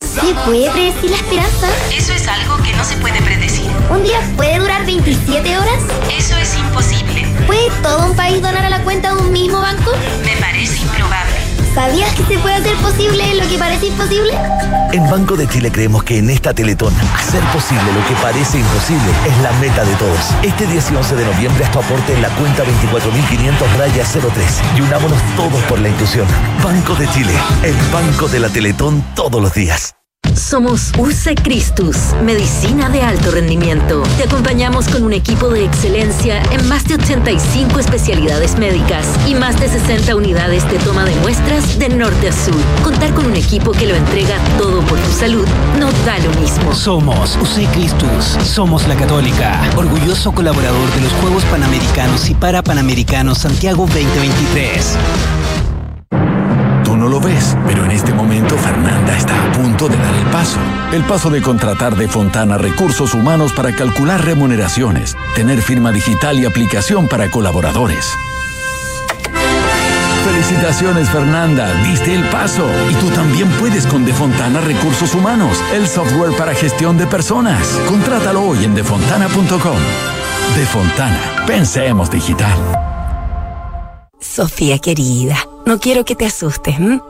¿Se puede predecir la esperanza?
Eso es algo que no se puede predecir.
¿Un día puede durar 27 horas?
Eso es imposible.
¿Puede todo un país donar a la cuenta de un mismo banco?
Me parece improbable.
¿Sabías que se puede hacer posible lo que parece imposible?
En Banco de Chile creemos que en esta Teletón, hacer posible lo que parece imposible es la meta de todos. Este 10 y 11 de noviembre haz tu aporte en la cuenta 24.500 raya 03 y unámonos todos por la inclusión. Banco de Chile, el banco de la Teletón todos los días.
Somos UC Christus, medicina de alto rendimiento. Te acompañamos con un equipo de excelencia en más de 85 especialidades médicas y más de 60 unidades de toma de muestras de norte a sur. Contar con un equipo que lo entrega todo por tu salud no da lo mismo.
Somos UC Christus, somos la Católica, orgulloso colaborador de los Juegos Panamericanos y Parapanamericanos Santiago 2023.
Lo ves, pero en este momento Fernanda está a punto de dar el paso. El paso de contratar de Fontana recursos humanos para calcular remuneraciones, tener firma digital y aplicación para colaboradores. Felicitaciones Fernanda, diste el paso. Y tú también puedes con Defontana Recursos Humanos, el software para gestión de personas. Contrátalo hoy en defontana.com. Defontana, pensemos digital.
Sofía querida, no quiero que te asustes. ¿m?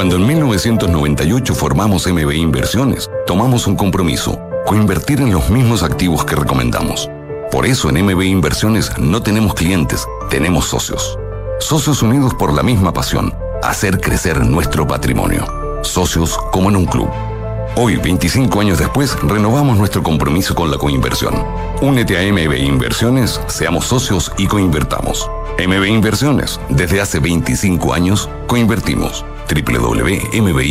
Cuando en 1998 formamos MB Inversiones, tomamos un compromiso, coinvertir en los mismos activos que recomendamos. Por eso en MB Inversiones no tenemos clientes, tenemos socios. Socios unidos por la misma pasión, hacer crecer nuestro patrimonio. Socios como en un club. Hoy, 25 años después, renovamos nuestro compromiso con la coinversión. Únete a MB Inversiones, seamos socios y coinvertamos. MB Inversiones, desde hace 25 años, coinvertimos. www.mbi.cl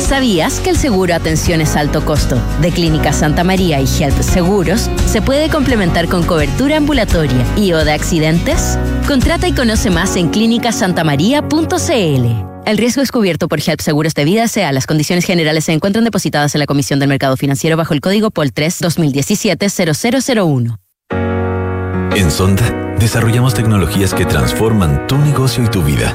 ¿Sabías que el seguro Atenciones Alto Costo de Clínica Santa María y Health Seguros se puede complementar con cobertura ambulatoria y o de accidentes? Contrata y conoce más en clínicasantamaría.cl. El riesgo es cubierto por HELP Seguros de Vida SEA. Las condiciones generales se encuentran depositadas en la Comisión del Mercado Financiero bajo el código POL 3 2017 0001.
En Sonda desarrollamos tecnologías que transforman tu negocio y tu vida,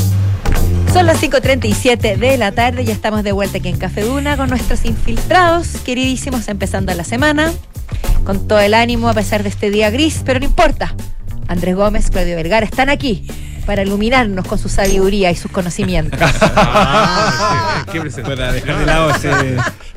Son las 5.37 de la tarde, ya estamos de vuelta aquí en Café Duna con nuestros infiltrados, queridísimos, empezando la semana, con todo el ánimo a pesar de este día gris, pero no importa. Andrés Gómez, Claudio Vergara están aquí para iluminarnos con su sabiduría y sus conocimientos. *laughs*
Para dejar de lado ese.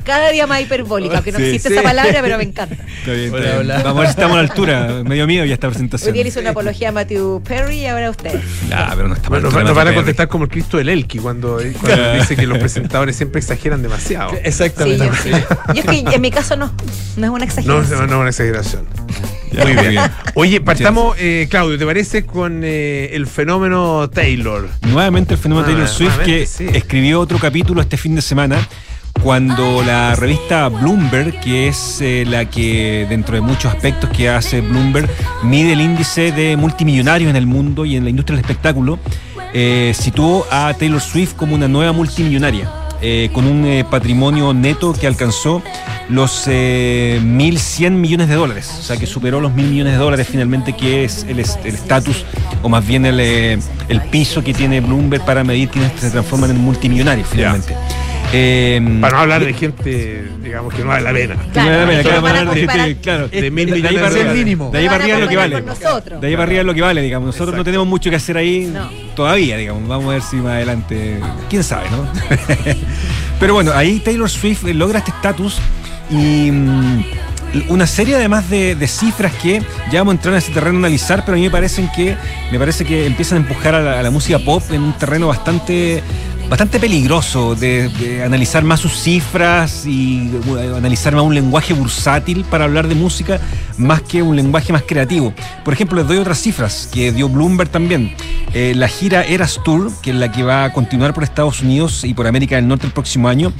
Cada día más hiperbólica, aunque no
Sí,
existe
sí.
esa palabra, pero me encanta.
Está bien, está bien. Vamos a ver si estamos a la altura. Medio mío ya esta
Hoy
presentación.
día le hizo una apología a Matthew Perry y ahora usted.
Ah, pero no estamos
Bueno,
a
nos
la altura de
van a contestar como el Cristo del Elqui cuando, cuando dice que los presentadores siempre exageran demasiado.
Sí,
Exactamente.
yo, sí. Yo es que en mi caso no, no es una
No,
exageración.
no, no, una exageración. Muy bien.
bien.
Oye, partamos, eh, Claudio, ¿te parece con eh, el fenómeno Taylor?
Nuevamente el fenómeno
Ah,
Taylor Swift que
sí.
escribió otro capítulo este fin de semana cuando la revista Bloomberg, que es eh, la que dentro de muchos aspectos que hace Bloomberg, mide el índice de multimillonarios en el mundo y en la industria del espectáculo, eh, situó a Taylor Swift como una nueva multimillonaria. Eh, con un eh, patrimonio neto que alcanzó los eh, 1.100 millones de dólares, o sea que superó los 1.000 millones de dólares finalmente, que es el es- el estatus, o más bien el, eh, el piso que tiene Bloomberg para medir quiénes se transforman en multimillonarios finalmente. Eh,
Para no hablar de gente, digamos, que no vale la pena.
Claro,
no
de gente, claro,
De mil
de ahí
millones
para
de
arriba-
dólares.
De ahí para arriba es lo que vale. De ahí para arriba es lo que vale, digamos. Nosotros
Exacto.
no tenemos mucho que hacer ahí
No.
todavía, digamos. Vamos a ver si más adelante. Quién sabe, ¿no? *laughs* Pero bueno, ahí Taylor Swift logra este estatus y mm, una serie además de, de cifras que ya vamos a entrar en ese terreno a analizar, pero a mí me parecen que me parece que empiezan a empujar a la, a la música pop en un terreno bastante bastante peligroso de, de analizar más sus cifras y analizar más un lenguaje bursátil para hablar de música más que un lenguaje más creativo. Por ejemplo, les doy otras cifras que dio Bloomberg también. Eh, la gira Eras Tour, que es la que va a continuar por Estados Unidos y por América del Norte el próximo año,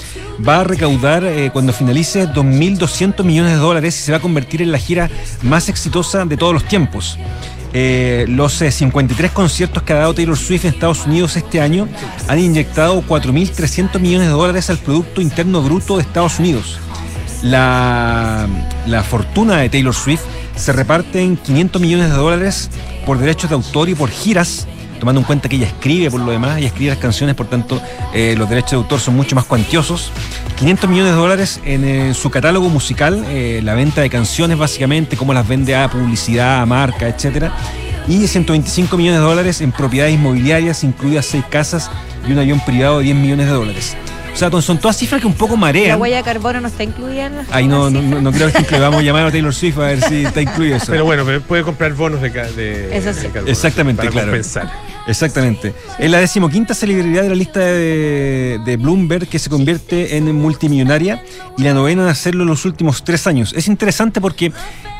va a recaudar eh, cuando finalice 2.200 millones de dólares y se va a convertir en la gira más exitosa de todos los tiempos. Eh, los eh, 53 conciertos que ha dado Taylor Swift en Estados Unidos este año han inyectado 4.300 millones de dólares al Producto Interno Bruto de Estados Unidos. La, la fortuna de Taylor Swift se reparte en 500 millones de dólares por derechos de autor y por giras, tomando en cuenta que ella escribe por lo demás, ella escribe las canciones, por tanto eh, los derechos de autor son mucho más cuantiosos. 500 millones de dólares en eh, su catálogo musical, eh, la venta de canciones básicamente, cómo las vende a publicidad, a marca, etcétera. Y 125 millones de dólares en propiedades inmobiliarias, incluidas seis casas y un avión privado de 10 millones de dólares. O sea, son todas cifras que un poco
La
marean.
huella de carbono no está incluida en las
Ahí no, no, no, no creo que *laughs* vamos a llamar a Taylor Swift a ver si está incluido eso.
Pero bueno, pero puede comprar bonos de, de,
Eso sí.
de carbono
Exactamente,
para
claro.
compensar.
Exactamente. Es la decimoquinta celebridad de la lista de, de Bloomberg que se convierte en multimillonaria y la novena en hacerlo en los últimos tres años. Es interesante porque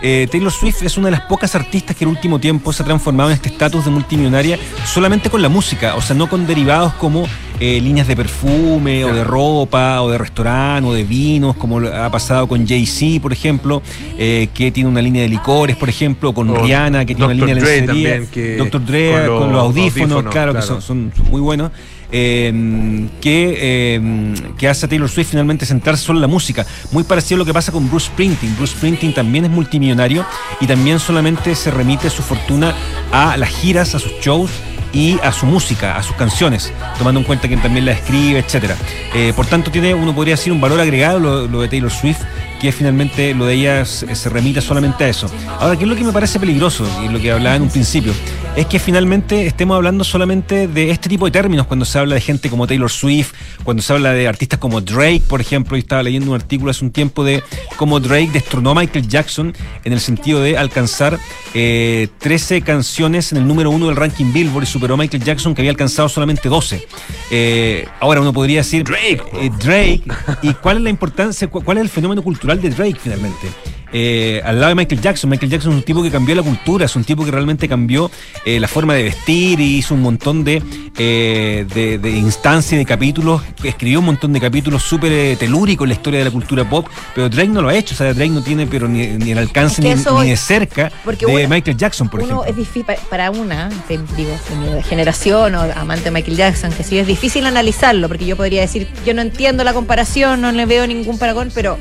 eh, Taylor Swift es una de las pocas artistas que en el último tiempo se ha transformado en este estatus de multimillonaria solamente con la música, o sea, no con derivados como eh, líneas de perfume o de ropa o de restaurante o de vinos, como ha pasado con Jay-Z, por ejemplo, eh, que tiene una línea de licores, por ejemplo, con
O
Rihanna, que tiene una línea de
Dre
lencería.
también, que-
Dr. Dre
con
con
los
los, audífonos,
audífonos,
claro, que son, son muy buenos. eh, que, eh, que hace a Taylor Swift finalmente centrarse solo en la música. Muy parecido a lo que pasa con Bruce Springsteen. Bruce Springsteen también es multimillonario y también solamente se remite su fortuna a las giras, a sus shows y a su música, a sus canciones, tomando en cuenta que también la escribe, etcétera. Eh, por tanto, tiene, uno podría decir, un valor agregado lo, lo de Taylor Swift, que finalmente lo de ella se, se remite solamente a eso. Ahora, ¿qué es lo que me parece peligroso? Y lo que hablaba en un principio, es que finalmente estemos hablando solamente de este tipo de términos cuando se habla de gente como Taylor Swift, cuando se habla de artistas como Drake, por ejemplo, y estaba leyendo un artículo hace un tiempo de cómo Drake destronó a Michael Jackson en el sentido de alcanzar eh, 13 canciones en el número uno del ranking Billboard y superó a Michael Jackson que había alcanzado solamente 12. Eh, ahora uno podría decir Drake, Drake, ¿y cuál es la importancia, cu- cuál es el fenómeno cultural de Drake finalmente? Eh, al lado de Michael Jackson. Michael Jackson es un tipo que cambió la cultura, es un tipo que realmente cambió eh, la forma de vestir y hizo un montón de, eh, de, de instancias y de capítulos, escribió un montón de capítulos súper eh, telúricos en la historia de la cultura pop, pero Drake no lo ha hecho, o sea, Drake no tiene pero ni, ni el alcance
Es que
ni, ni de cerca
Porque
de
uno-
Michael Jackson, por
Uno
ejemplo.
es difícil pa- para una, de- digo, de mi generación o amante de Michael Jackson, que sí es difícil analizarlo, porque yo podría decir, yo no entiendo la comparación, no le veo ningún paragón, pero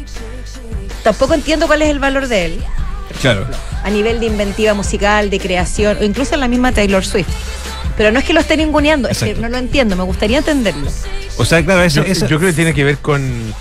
tampoco entiendo cuál es el valor de él
Claro.
a nivel de inventiva musical, de creación, o incluso en la misma Taylor Swift. Pero no es que lo esté ninguneando, es que no lo entiendo, me gustaría entenderlo.
O sea, claro, eso,
yo,
eso-
yo creo que tiene que ver con,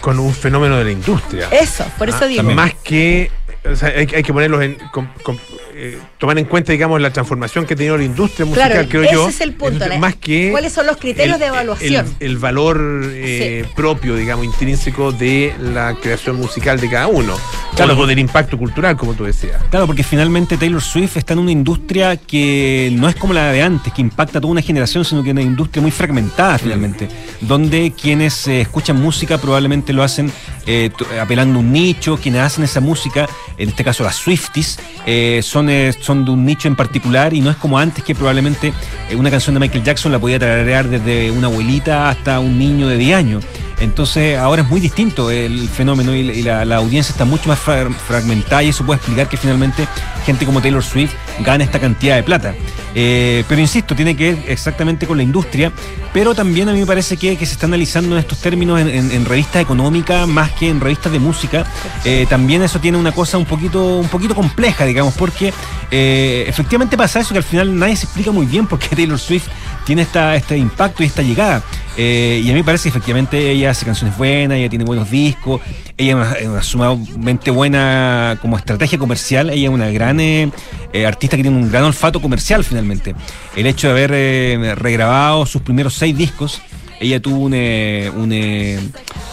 con un fenómeno de la industria.
Eso, por eso
Ah,
digo.
Más que. o sea, hay, hay que ponerlos en. con- con- eh, tomar en cuenta, digamos, la transformación que ha tenido la industria musical,
Claro,
creo
ese
yo.
es el punto. la-
Más que.
¿Cuáles son los criterios
el-
de evaluación?
El, el valor eh, propio, digamos, intrínseco de la creación musical de cada uno.
Claro.
O del impacto cultural, como tú decías.
Claro, porque finalmente Taylor Swift está en una industria que no es como la de antes, que impacta a toda una generación, sino que es una industria muy fragmentada finalmente, donde quienes eh, escuchan música probablemente lo hacen eh, apelando a un nicho, quienes hacen esa música, en este caso las Swifties, eh, son, son de un nicho en particular y no es como antes que probablemente eh, una canción de Michael Jackson la podía tararear desde una abuelita hasta un niño de 10 años. Entonces ahora es muy distinto el fenómeno y, la, la audiencia está mucho más fra- fragmentada y eso puede explicar que finalmente gente como Taylor Swift gane esta cantidad de plata. Eh, pero insisto, tiene que ver exactamente con la industria, pero también a mí me parece que, que se está analizando en estos términos en, en- en revistas económicas más que en revistas de música. Eh, también eso tiene una cosa un poquito, un poquito compleja, digamos, porque eh, efectivamente pasa eso que al final nadie se explica muy bien por qué Taylor Swift tiene esta, este impacto y esta llegada. Eh, y a mí me parece que efectivamente ella hace canciones buenas, ella tiene buenos discos, ella es una, sumamente buena como estrategia comercial, ella es una gran eh, eh, artista que tiene un gran olfato comercial finalmente. El hecho de haber eh, regrabado sus primeros seis discos, ella tuvo un, eh, un, eh,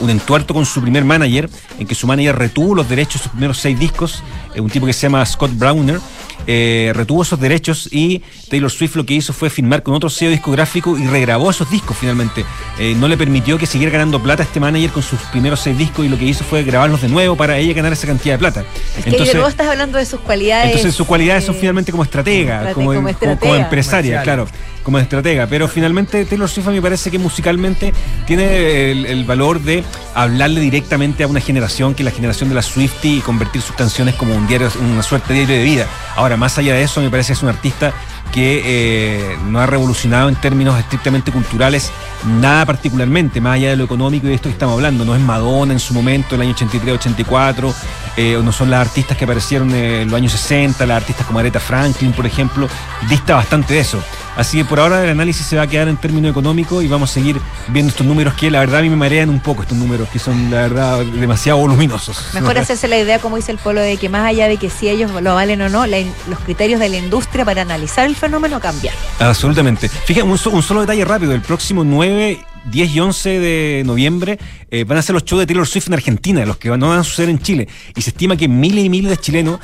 un entuerto con su primer manager, en que su manager retuvo los derechos de sus primeros seis discos, eh, un tipo que se llama Scott Browner, eh, retuvo esos derechos y Taylor Swift lo que hizo fue firmar con otro sello discográfico y regrabó esos discos finalmente. Eh, no le permitió que siguiera ganando plata a este manager con sus primeros seis discos y lo que hizo fue grabarlos de nuevo para ella ganar esa cantidad de plata.
Es que de nuevo estás hablando de sus cualidades.
Entonces sus cualidades son finalmente como estratega,
estrate-
como,
como
como-
estratega.
como empresaria, claro, como estratega. Pero finalmente Taylor Swift a mí parece que musicalmente tiene el, valor de hablarle directamente a una generación que es la generación de la Swiftie y convertir sus canciones como un diario, una suerte de diario de vida. Ahora, más allá de eso, me parece que es un artista que eh, no ha revolucionado en términos estrictamente culturales nada particularmente, más allá de lo económico y de esto que estamos hablando. No es Madonna en su momento, el año 83-84, eh, no son las artistas que aparecieron en los años 60, las artistas como Aretha Franklin, por ejemplo, dista bastante de eso. Así que por ahora el análisis se va a quedar en términos económicos y vamos a seguir viendo estos números que la verdad a mí me marean un poco, estos números que son la verdad demasiado voluminosos.
Mejor *laughs* hacerse la idea, como dice el pueblo, de que más allá de que si ellos lo valen o no, la los criterios de la industria para analizar el fenómeno cambian.
Absolutamente. Fíjate, un, un solo detalle rápido. El próximo 9, 10 y 11 de noviembre eh, van a ser los shows de Taylor Swift en Argentina, los que no van a suceder en Chile. Y se estima que miles y miles de chilenos,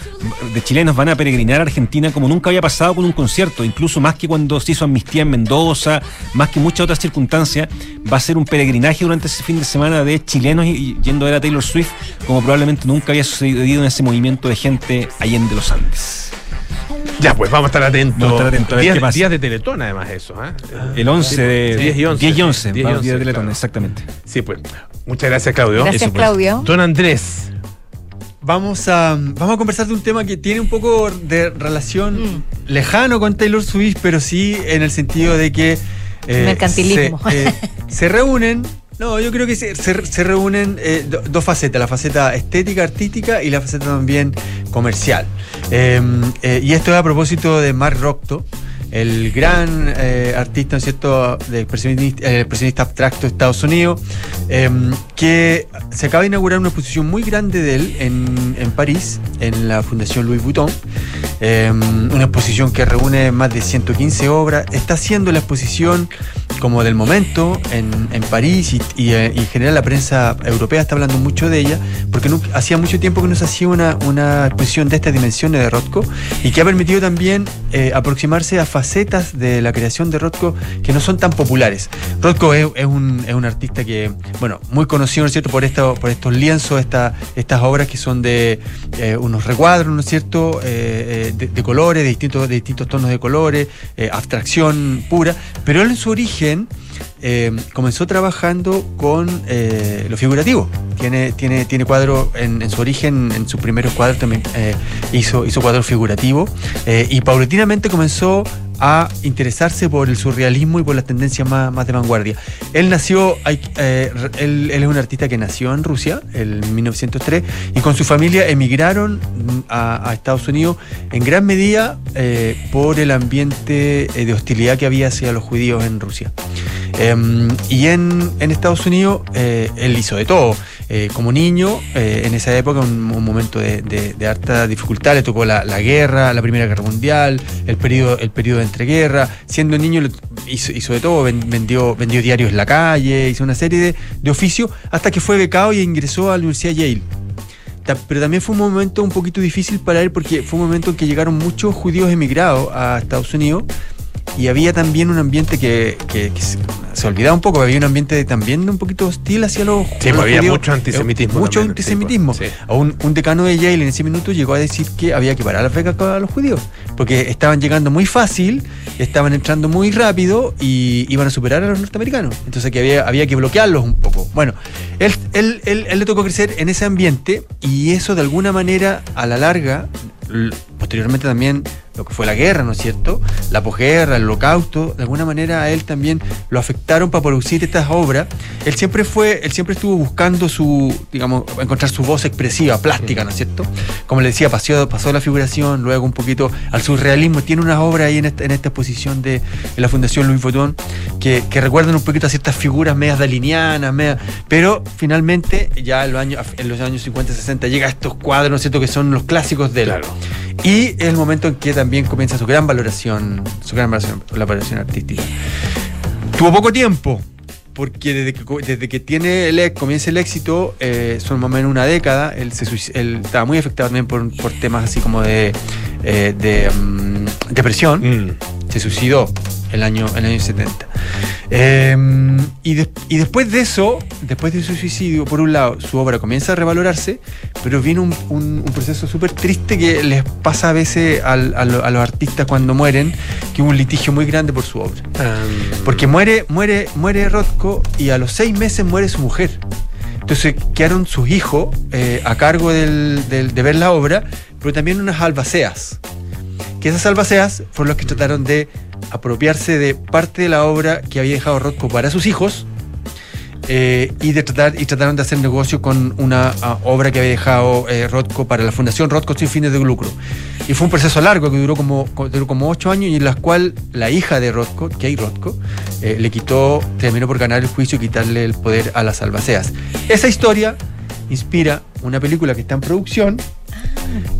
de chilenos van a peregrinar a Argentina como nunca había pasado con un concierto, incluso más que cuando se hizo amnistía en Mendoza, más que muchas otras circunstancias. Va a ser un peregrinaje durante ese fin de semana de chilenos y, yendo a ver a Taylor Swift, como probablemente nunca había sucedido en ese movimiento de gente allende los Andes.
Ya, pues vamos a estar atentos.
Vamos a estar atentos a ver
días,
qué pasa.
días de Teletón, además, eso. ¿ah?
El 11 de.
10 y 11.
10 y 11.
10 y
va,
11,
día de Teletón,
claro.
exactamente.
Sí, pues. Muchas gracias, Claudio.
Gracias,
Eso, pues.
Claudio.
Don Andrés.
Vamos a, vamos a conversar de un tema que tiene un poco de relación
Mm.
lejano con Taylor Swift, pero sí en el sentido de que. eh,
Mercantilismo.
Se, eh, *laughs* se reúnen. No, yo creo que se, se- reúnen eh, do- dos facetas, la faceta estética, artística y la faceta también comercial. Eh, eh, y esto es a propósito de Mark Rocto, el gran eh, artista, ¿no es cierto?, de expresionista, eh, expresionista abstracto de Estados Unidos, eh, que se acaba de inaugurar una exposición muy grande de él en, en París, en la Fundación Louis Vuitton. Eh, una exposición que reúne más de 115 obras. Está haciendo la exposición como del momento en, en París y, y, eh, y en general la prensa europea está hablando mucho de ella, porque nunca- hacía mucho tiempo que no se hacía una, una exposición de estas dimensiones de Rothko y que ha permitido también eh, aproximarse a de la creación de Rothko que no son tan populares. Rothko es, es un, es un artista que, bueno, muy conocido, ¿no es cierto?, por, esto, por estos lienzos, esta- estas obras que son de eh, unos recuadros, ¿no es cierto?, Eh, eh, de, colores, de distintos, de distintos tonos de colores, abstracción pura, pero él en su origen eh, comenzó trabajando con eh, lo figurativo. Tiene, tiene, tiene cuadro en, su origen, en sus primeros cuadros también eh, hizo, hizo cuadro figurativo y paulatinamente comenzó a interesarse por el surrealismo y por las tendencias más, más de vanguardia. Él nació, él, él es un artista que nació en Rusia en 1903 y con su familia emigraron a, Estados Unidos en gran medida por el ambiente de hostilidad que había hacia los judíos en Rusia. Em, y en, en Estados Unidos eh, él hizo de todo. Eh, como niño, eh, en esa época, un, un momento de, de- harta dificultad, le tocó la, la guerra, la Primera Guerra Mundial, el periodo, el periodo de entreguerra. Siendo niño hizo, hizo de todo, ven- vendió, vendió diarios en la calle, hizo una serie de, de oficios, hasta que fue becado y ingresó a la Universidad Yale. Pero también fue un momento un poquito difícil para él porque fue un momento en que llegaron muchos judíos emigrados a Estados Unidos y había también un ambiente que, que- que se, se olvidaba un poco, había un ambiente también un poquito hostil hacia los,
Sí,
los
había
judíos.
mucho antisemitismo
Mucho
también,
antisemitismo.
sí, pues, sí.
A un, un decano de Yale en ese minuto llegó a decir que había que parar las becas a los judíos, porque estaban llegando muy fácil, estaban entrando muy rápido y iban a superar a los norteamericanos. Entonces que había, había que bloquearlos un poco. Bueno, él, él, él- él le tocó crecer en ese ambiente y eso de alguna manera a la larga, posteriormente también lo que fue la guerra, ¿no es cierto? La posguerra, el holocausto, de alguna manera a él también lo afectaron para producir estas obras. Él siempre fue, él siempre estuvo buscando su, digamos, encontrar su voz expresiva, plástica, ¿no es cierto? Como le decía, pasó, pasó la figuración, luego un poquito al surrealismo. Tiene unas obras ahí en esta, en esta exposición de, de la Fundación Louis Vuitton que, que recuerdan un poquito a ciertas figuras medias dalinianas, medias, pero finalmente ya en los años, en los años 50, 60 llega a estos cuadros, ¿no es cierto?, que son los clásicos de él. Y es el momento en que también comienza su gran valoración, su gran valoración, la valoración artística. Tuvo poco tiempo, porque desde que, desde que tiene el, ex- comienza el éxito, eh, son más o menos una década, él, estaba muy afectado también por, por temas así como de, eh, de mm, depresión, se suicidó el año, el año 70. Eh, y, y después de eso, después de su suicidio, por un lado, su obra comienza a revalorarse, pero viene un, un- un proceso súper triste que les pasa a veces al- a, lo- a los artistas cuando mueren, que hubo un litigio muy grande por su obra. Porque muere, muere, muere Rothko y a los seis meses muere su mujer. Entonces quedaron sus hijos eh, a cargo del- del- de ver la obra, pero también unas albaceas. Que esas albaceas fueron los que trataron de apropiarse de parte de la obra que había dejado Rothko para sus hijos eh, y, de tratar, y trataron de hacer negocio con una ah, obra que había dejado eh, Rothko para la Fundación Rothko sin fines de lucro. Y fue un proceso largo que duró como, co- duró como ocho años y en las cual la hija de Rothko, Kay Rothko, eh, le quitó, terminó por ganar el juicio y quitarle el poder a las albaceas. Esa historia inspira una película que está en producción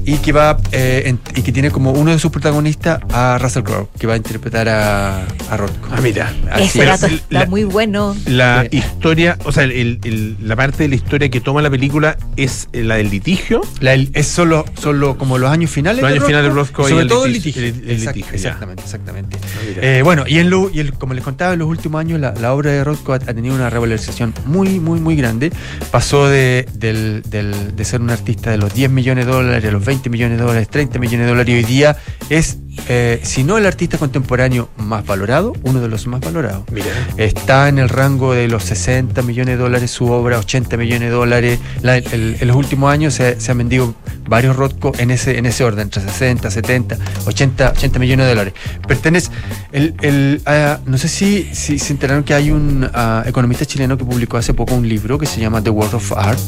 y que va eh, en- y que tiene como uno de sus protagonistas a Russell Crowe, que va a interpretar a, a Rothko.
Ah, mira.
Ese dato
la-
está muy bueno.
La historia, o sea, el- el- la parte de la historia que toma la película es la del litigio.
La del- es solo, solo como los años finales.
Los
de
años finales de Rothko y
Sobre
el
todo el
litigio, el- el
Exact-
litigio, ya.
exactamente, exactamente.
mira.
Eh, bueno, y, en lo, y el- como les contaba, en los últimos años la, la obra de Rothko ha, ha tenido una revalorización muy, muy, muy grande. Pasó de, del- del- de ser un artista de los 10 millones de dólares los 20 20 millones de dólares, 30 millones de dólares. Y hoy día es, eh, si no el artista contemporáneo más valorado, uno de los más valorados.
Mira.
Está en el rango de los 60 millones de dólares su obra, 80 millones de dólares. La- el- en los últimos años se, se han vendido varios Rothko en ese, en ese orden, entre 60, 70, 80, 80 millones de dólares. Pertenece, el, el, no sé si, si se enteraron que hay un ah, economista chileno que publicó hace poco un libro que se llama The World of Art,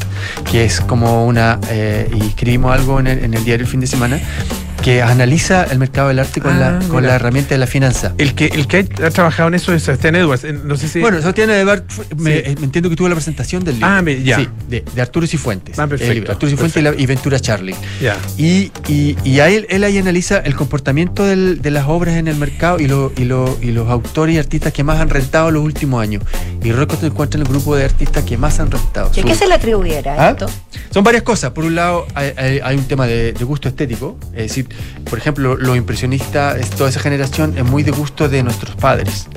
que es como una, eh, y escribimos algo en el, en el diario el fin de semana, que analiza el mercado del arte con,
Ah,
la, con la herramienta de la finanza.
El que, el que ha, trabajado en eso es Sebastián Edwards. Eh, No sé si.
Bueno, Sebastián Edward, fue- me,
Sí.
eh, me entiendo que tuvo la presentación del libro.
Ah, me- ya.
Sí, de, de Arturo Cifuentes.
Ah, perfecto,
el libro, Arturo Cifuentes y, la- y Ventura Charlie.
Ya.
Y, y, y a él, él ahí analiza el comportamiento del- de las obras en el mercado y, lo- y, lo- y los autores y artistas que más han rentado los últimos años. Y Rocco se encuentra en el grupo de artistas que más han rentado.
¿Y a qué se le atribuyera
¿Ah?
esto?
Son varias cosas. Por un lado, hay, hay- hay un tema de, de gusto estético. Es decir, por ejemplo, los impresionistas, es- toda esa generación es muy de gusto de nuestros padres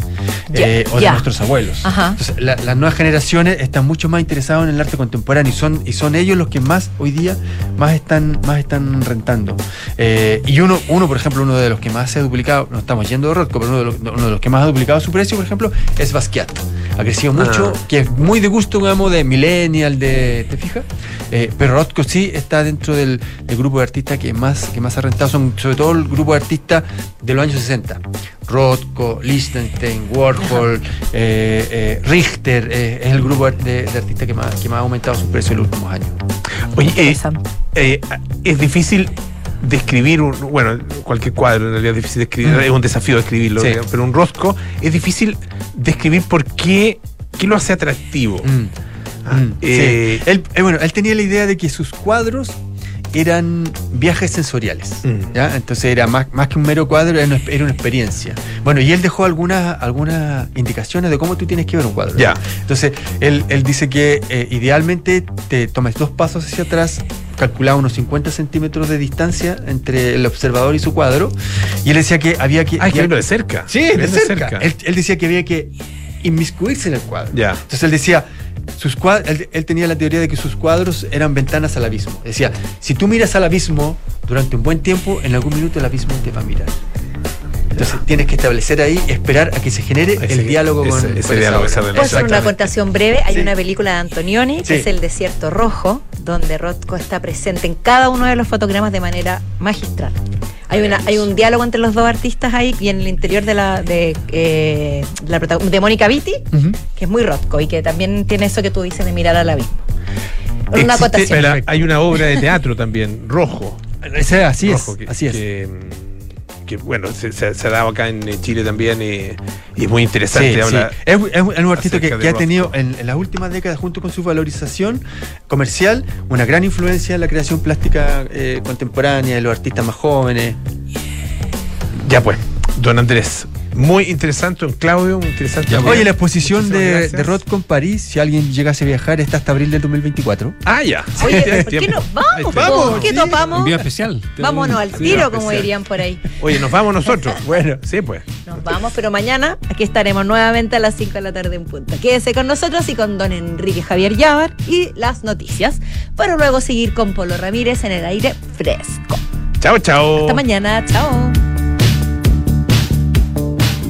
Ya,
eh, o de
ya.
nuestros abuelos.
Ajá.
Entonces, la- las nuevas generaciones están mucho más interesados en el arte contemporáneo y son, y son ellos los que más hoy día más están, más están rentando. Eh, y uno, uno, por ejemplo, uno de los que más se ha duplicado, no estamos yendo de Rothko, pero uno de, los, uno de los que más ha duplicado su precio, por ejemplo, es Basquiat. Ha crecido mucho,
Ah.
que es muy de gusto, digamos, de millennial, de, ¿te fijas? Eh, pero Rothko sí está dentro del, del grupo de artistas que más, que más ha rentado, son sobre todo el grupo de artistas de los años 60. Rothko, Liechtenstein, Warhol, eh, eh, Richter, eh, es el grupo de, de artistas que más, que más ha aumentado su precio en los últimos años.
Oye, eh, eh, es difícil describir un, bueno, cualquier cuadro en realidad es difícil describir,
Mm.
es un desafío describirlo,
Sí.
digamos, pero un rosco es difícil describir por qué, qué lo hace atractivo. Ah,
Mm,
eh,
sí. él, eh, bueno, él tenía la idea de que sus cuadros eran viajes sensoriales.
Mm.
¿ya? Entonces era más, más que un mero cuadro, era una, era una experiencia. Bueno, y él dejó algunas, algunas indicaciones de cómo tú tienes que ver un cuadro.
Ya.
Entonces, él, él dice que eh, idealmente te tomes dos pasos hacia atrás, calculaba unos 50 centímetros de distancia entre el observador y su cuadro, y él decía que había que...
Ah, que verlo de cerca.
Sí, de
Verlo de
cerca.
cerca.
Él, él decía que había que inmiscuirse en el cuadro.
Ya.
Entonces él decía, él, él tenía la teoría de que sus cuadros eran ventanas al abismo. Decía, si tú miras al abismo durante un buen tiempo, en algún minuto el abismo te va a mirar. Entonces tienes que establecer ahí, esperar a que se genere
Ese-
el diálogo
ese-
con
ese
con esa
diálogo,
obra.
esa
Puedo hacer una acotación breve. Hay
Sí.
una película de Antonioni, que
Sí.
es El Desierto Rojo, donde Rothko está presente en cada uno de los fotogramas de manera magistral. Hay, una, hay un diálogo entre los dos artistas ahí y en el interior de la de, eh, la de Mónica Vitti, que es muy Rothko y que también tiene eso que tú dices de mirar al abismo. Una
Existe-
acotación.
pero hay una obra de teatro también, Rojo.
Ese- así
Rojo,
es,
que-
así es.
que, que, bueno, se, se- se ha dado acá en Chile también y, y es muy interesante.
Sí,
habla-
sí. Es, es- un artista que, ha tenido en, en las últimas décadas, junto con su valorización comercial, una gran influencia en la creación plástica eh, contemporánea de los artistas más jóvenes.
Ya pues, don Andrés, muy interesante, Claudio, muy interesante.
Oye, la exposición de, de Rothko en París, si alguien llegase a viajar, está hasta abril del 2024.
Ah, ya.
Oye, ¿por qué no? Vamos,
Vamos,
¿por qué
sí.
topamos?
Envío especial.
Vámonos al
Sí,
tiro, como dirían por ahí.
Oye, nos vamos nosotros. *laughs* bueno, sí, pues.
Nos vamos, pero mañana aquí estaremos nuevamente a las 5 de la tarde en punta. Quédese con nosotros y con don Enrique Javier Llávar y las noticias, para luego seguir con Polo Ramírez en el aire fresco.
Chao, chao.
Hasta mañana, chao.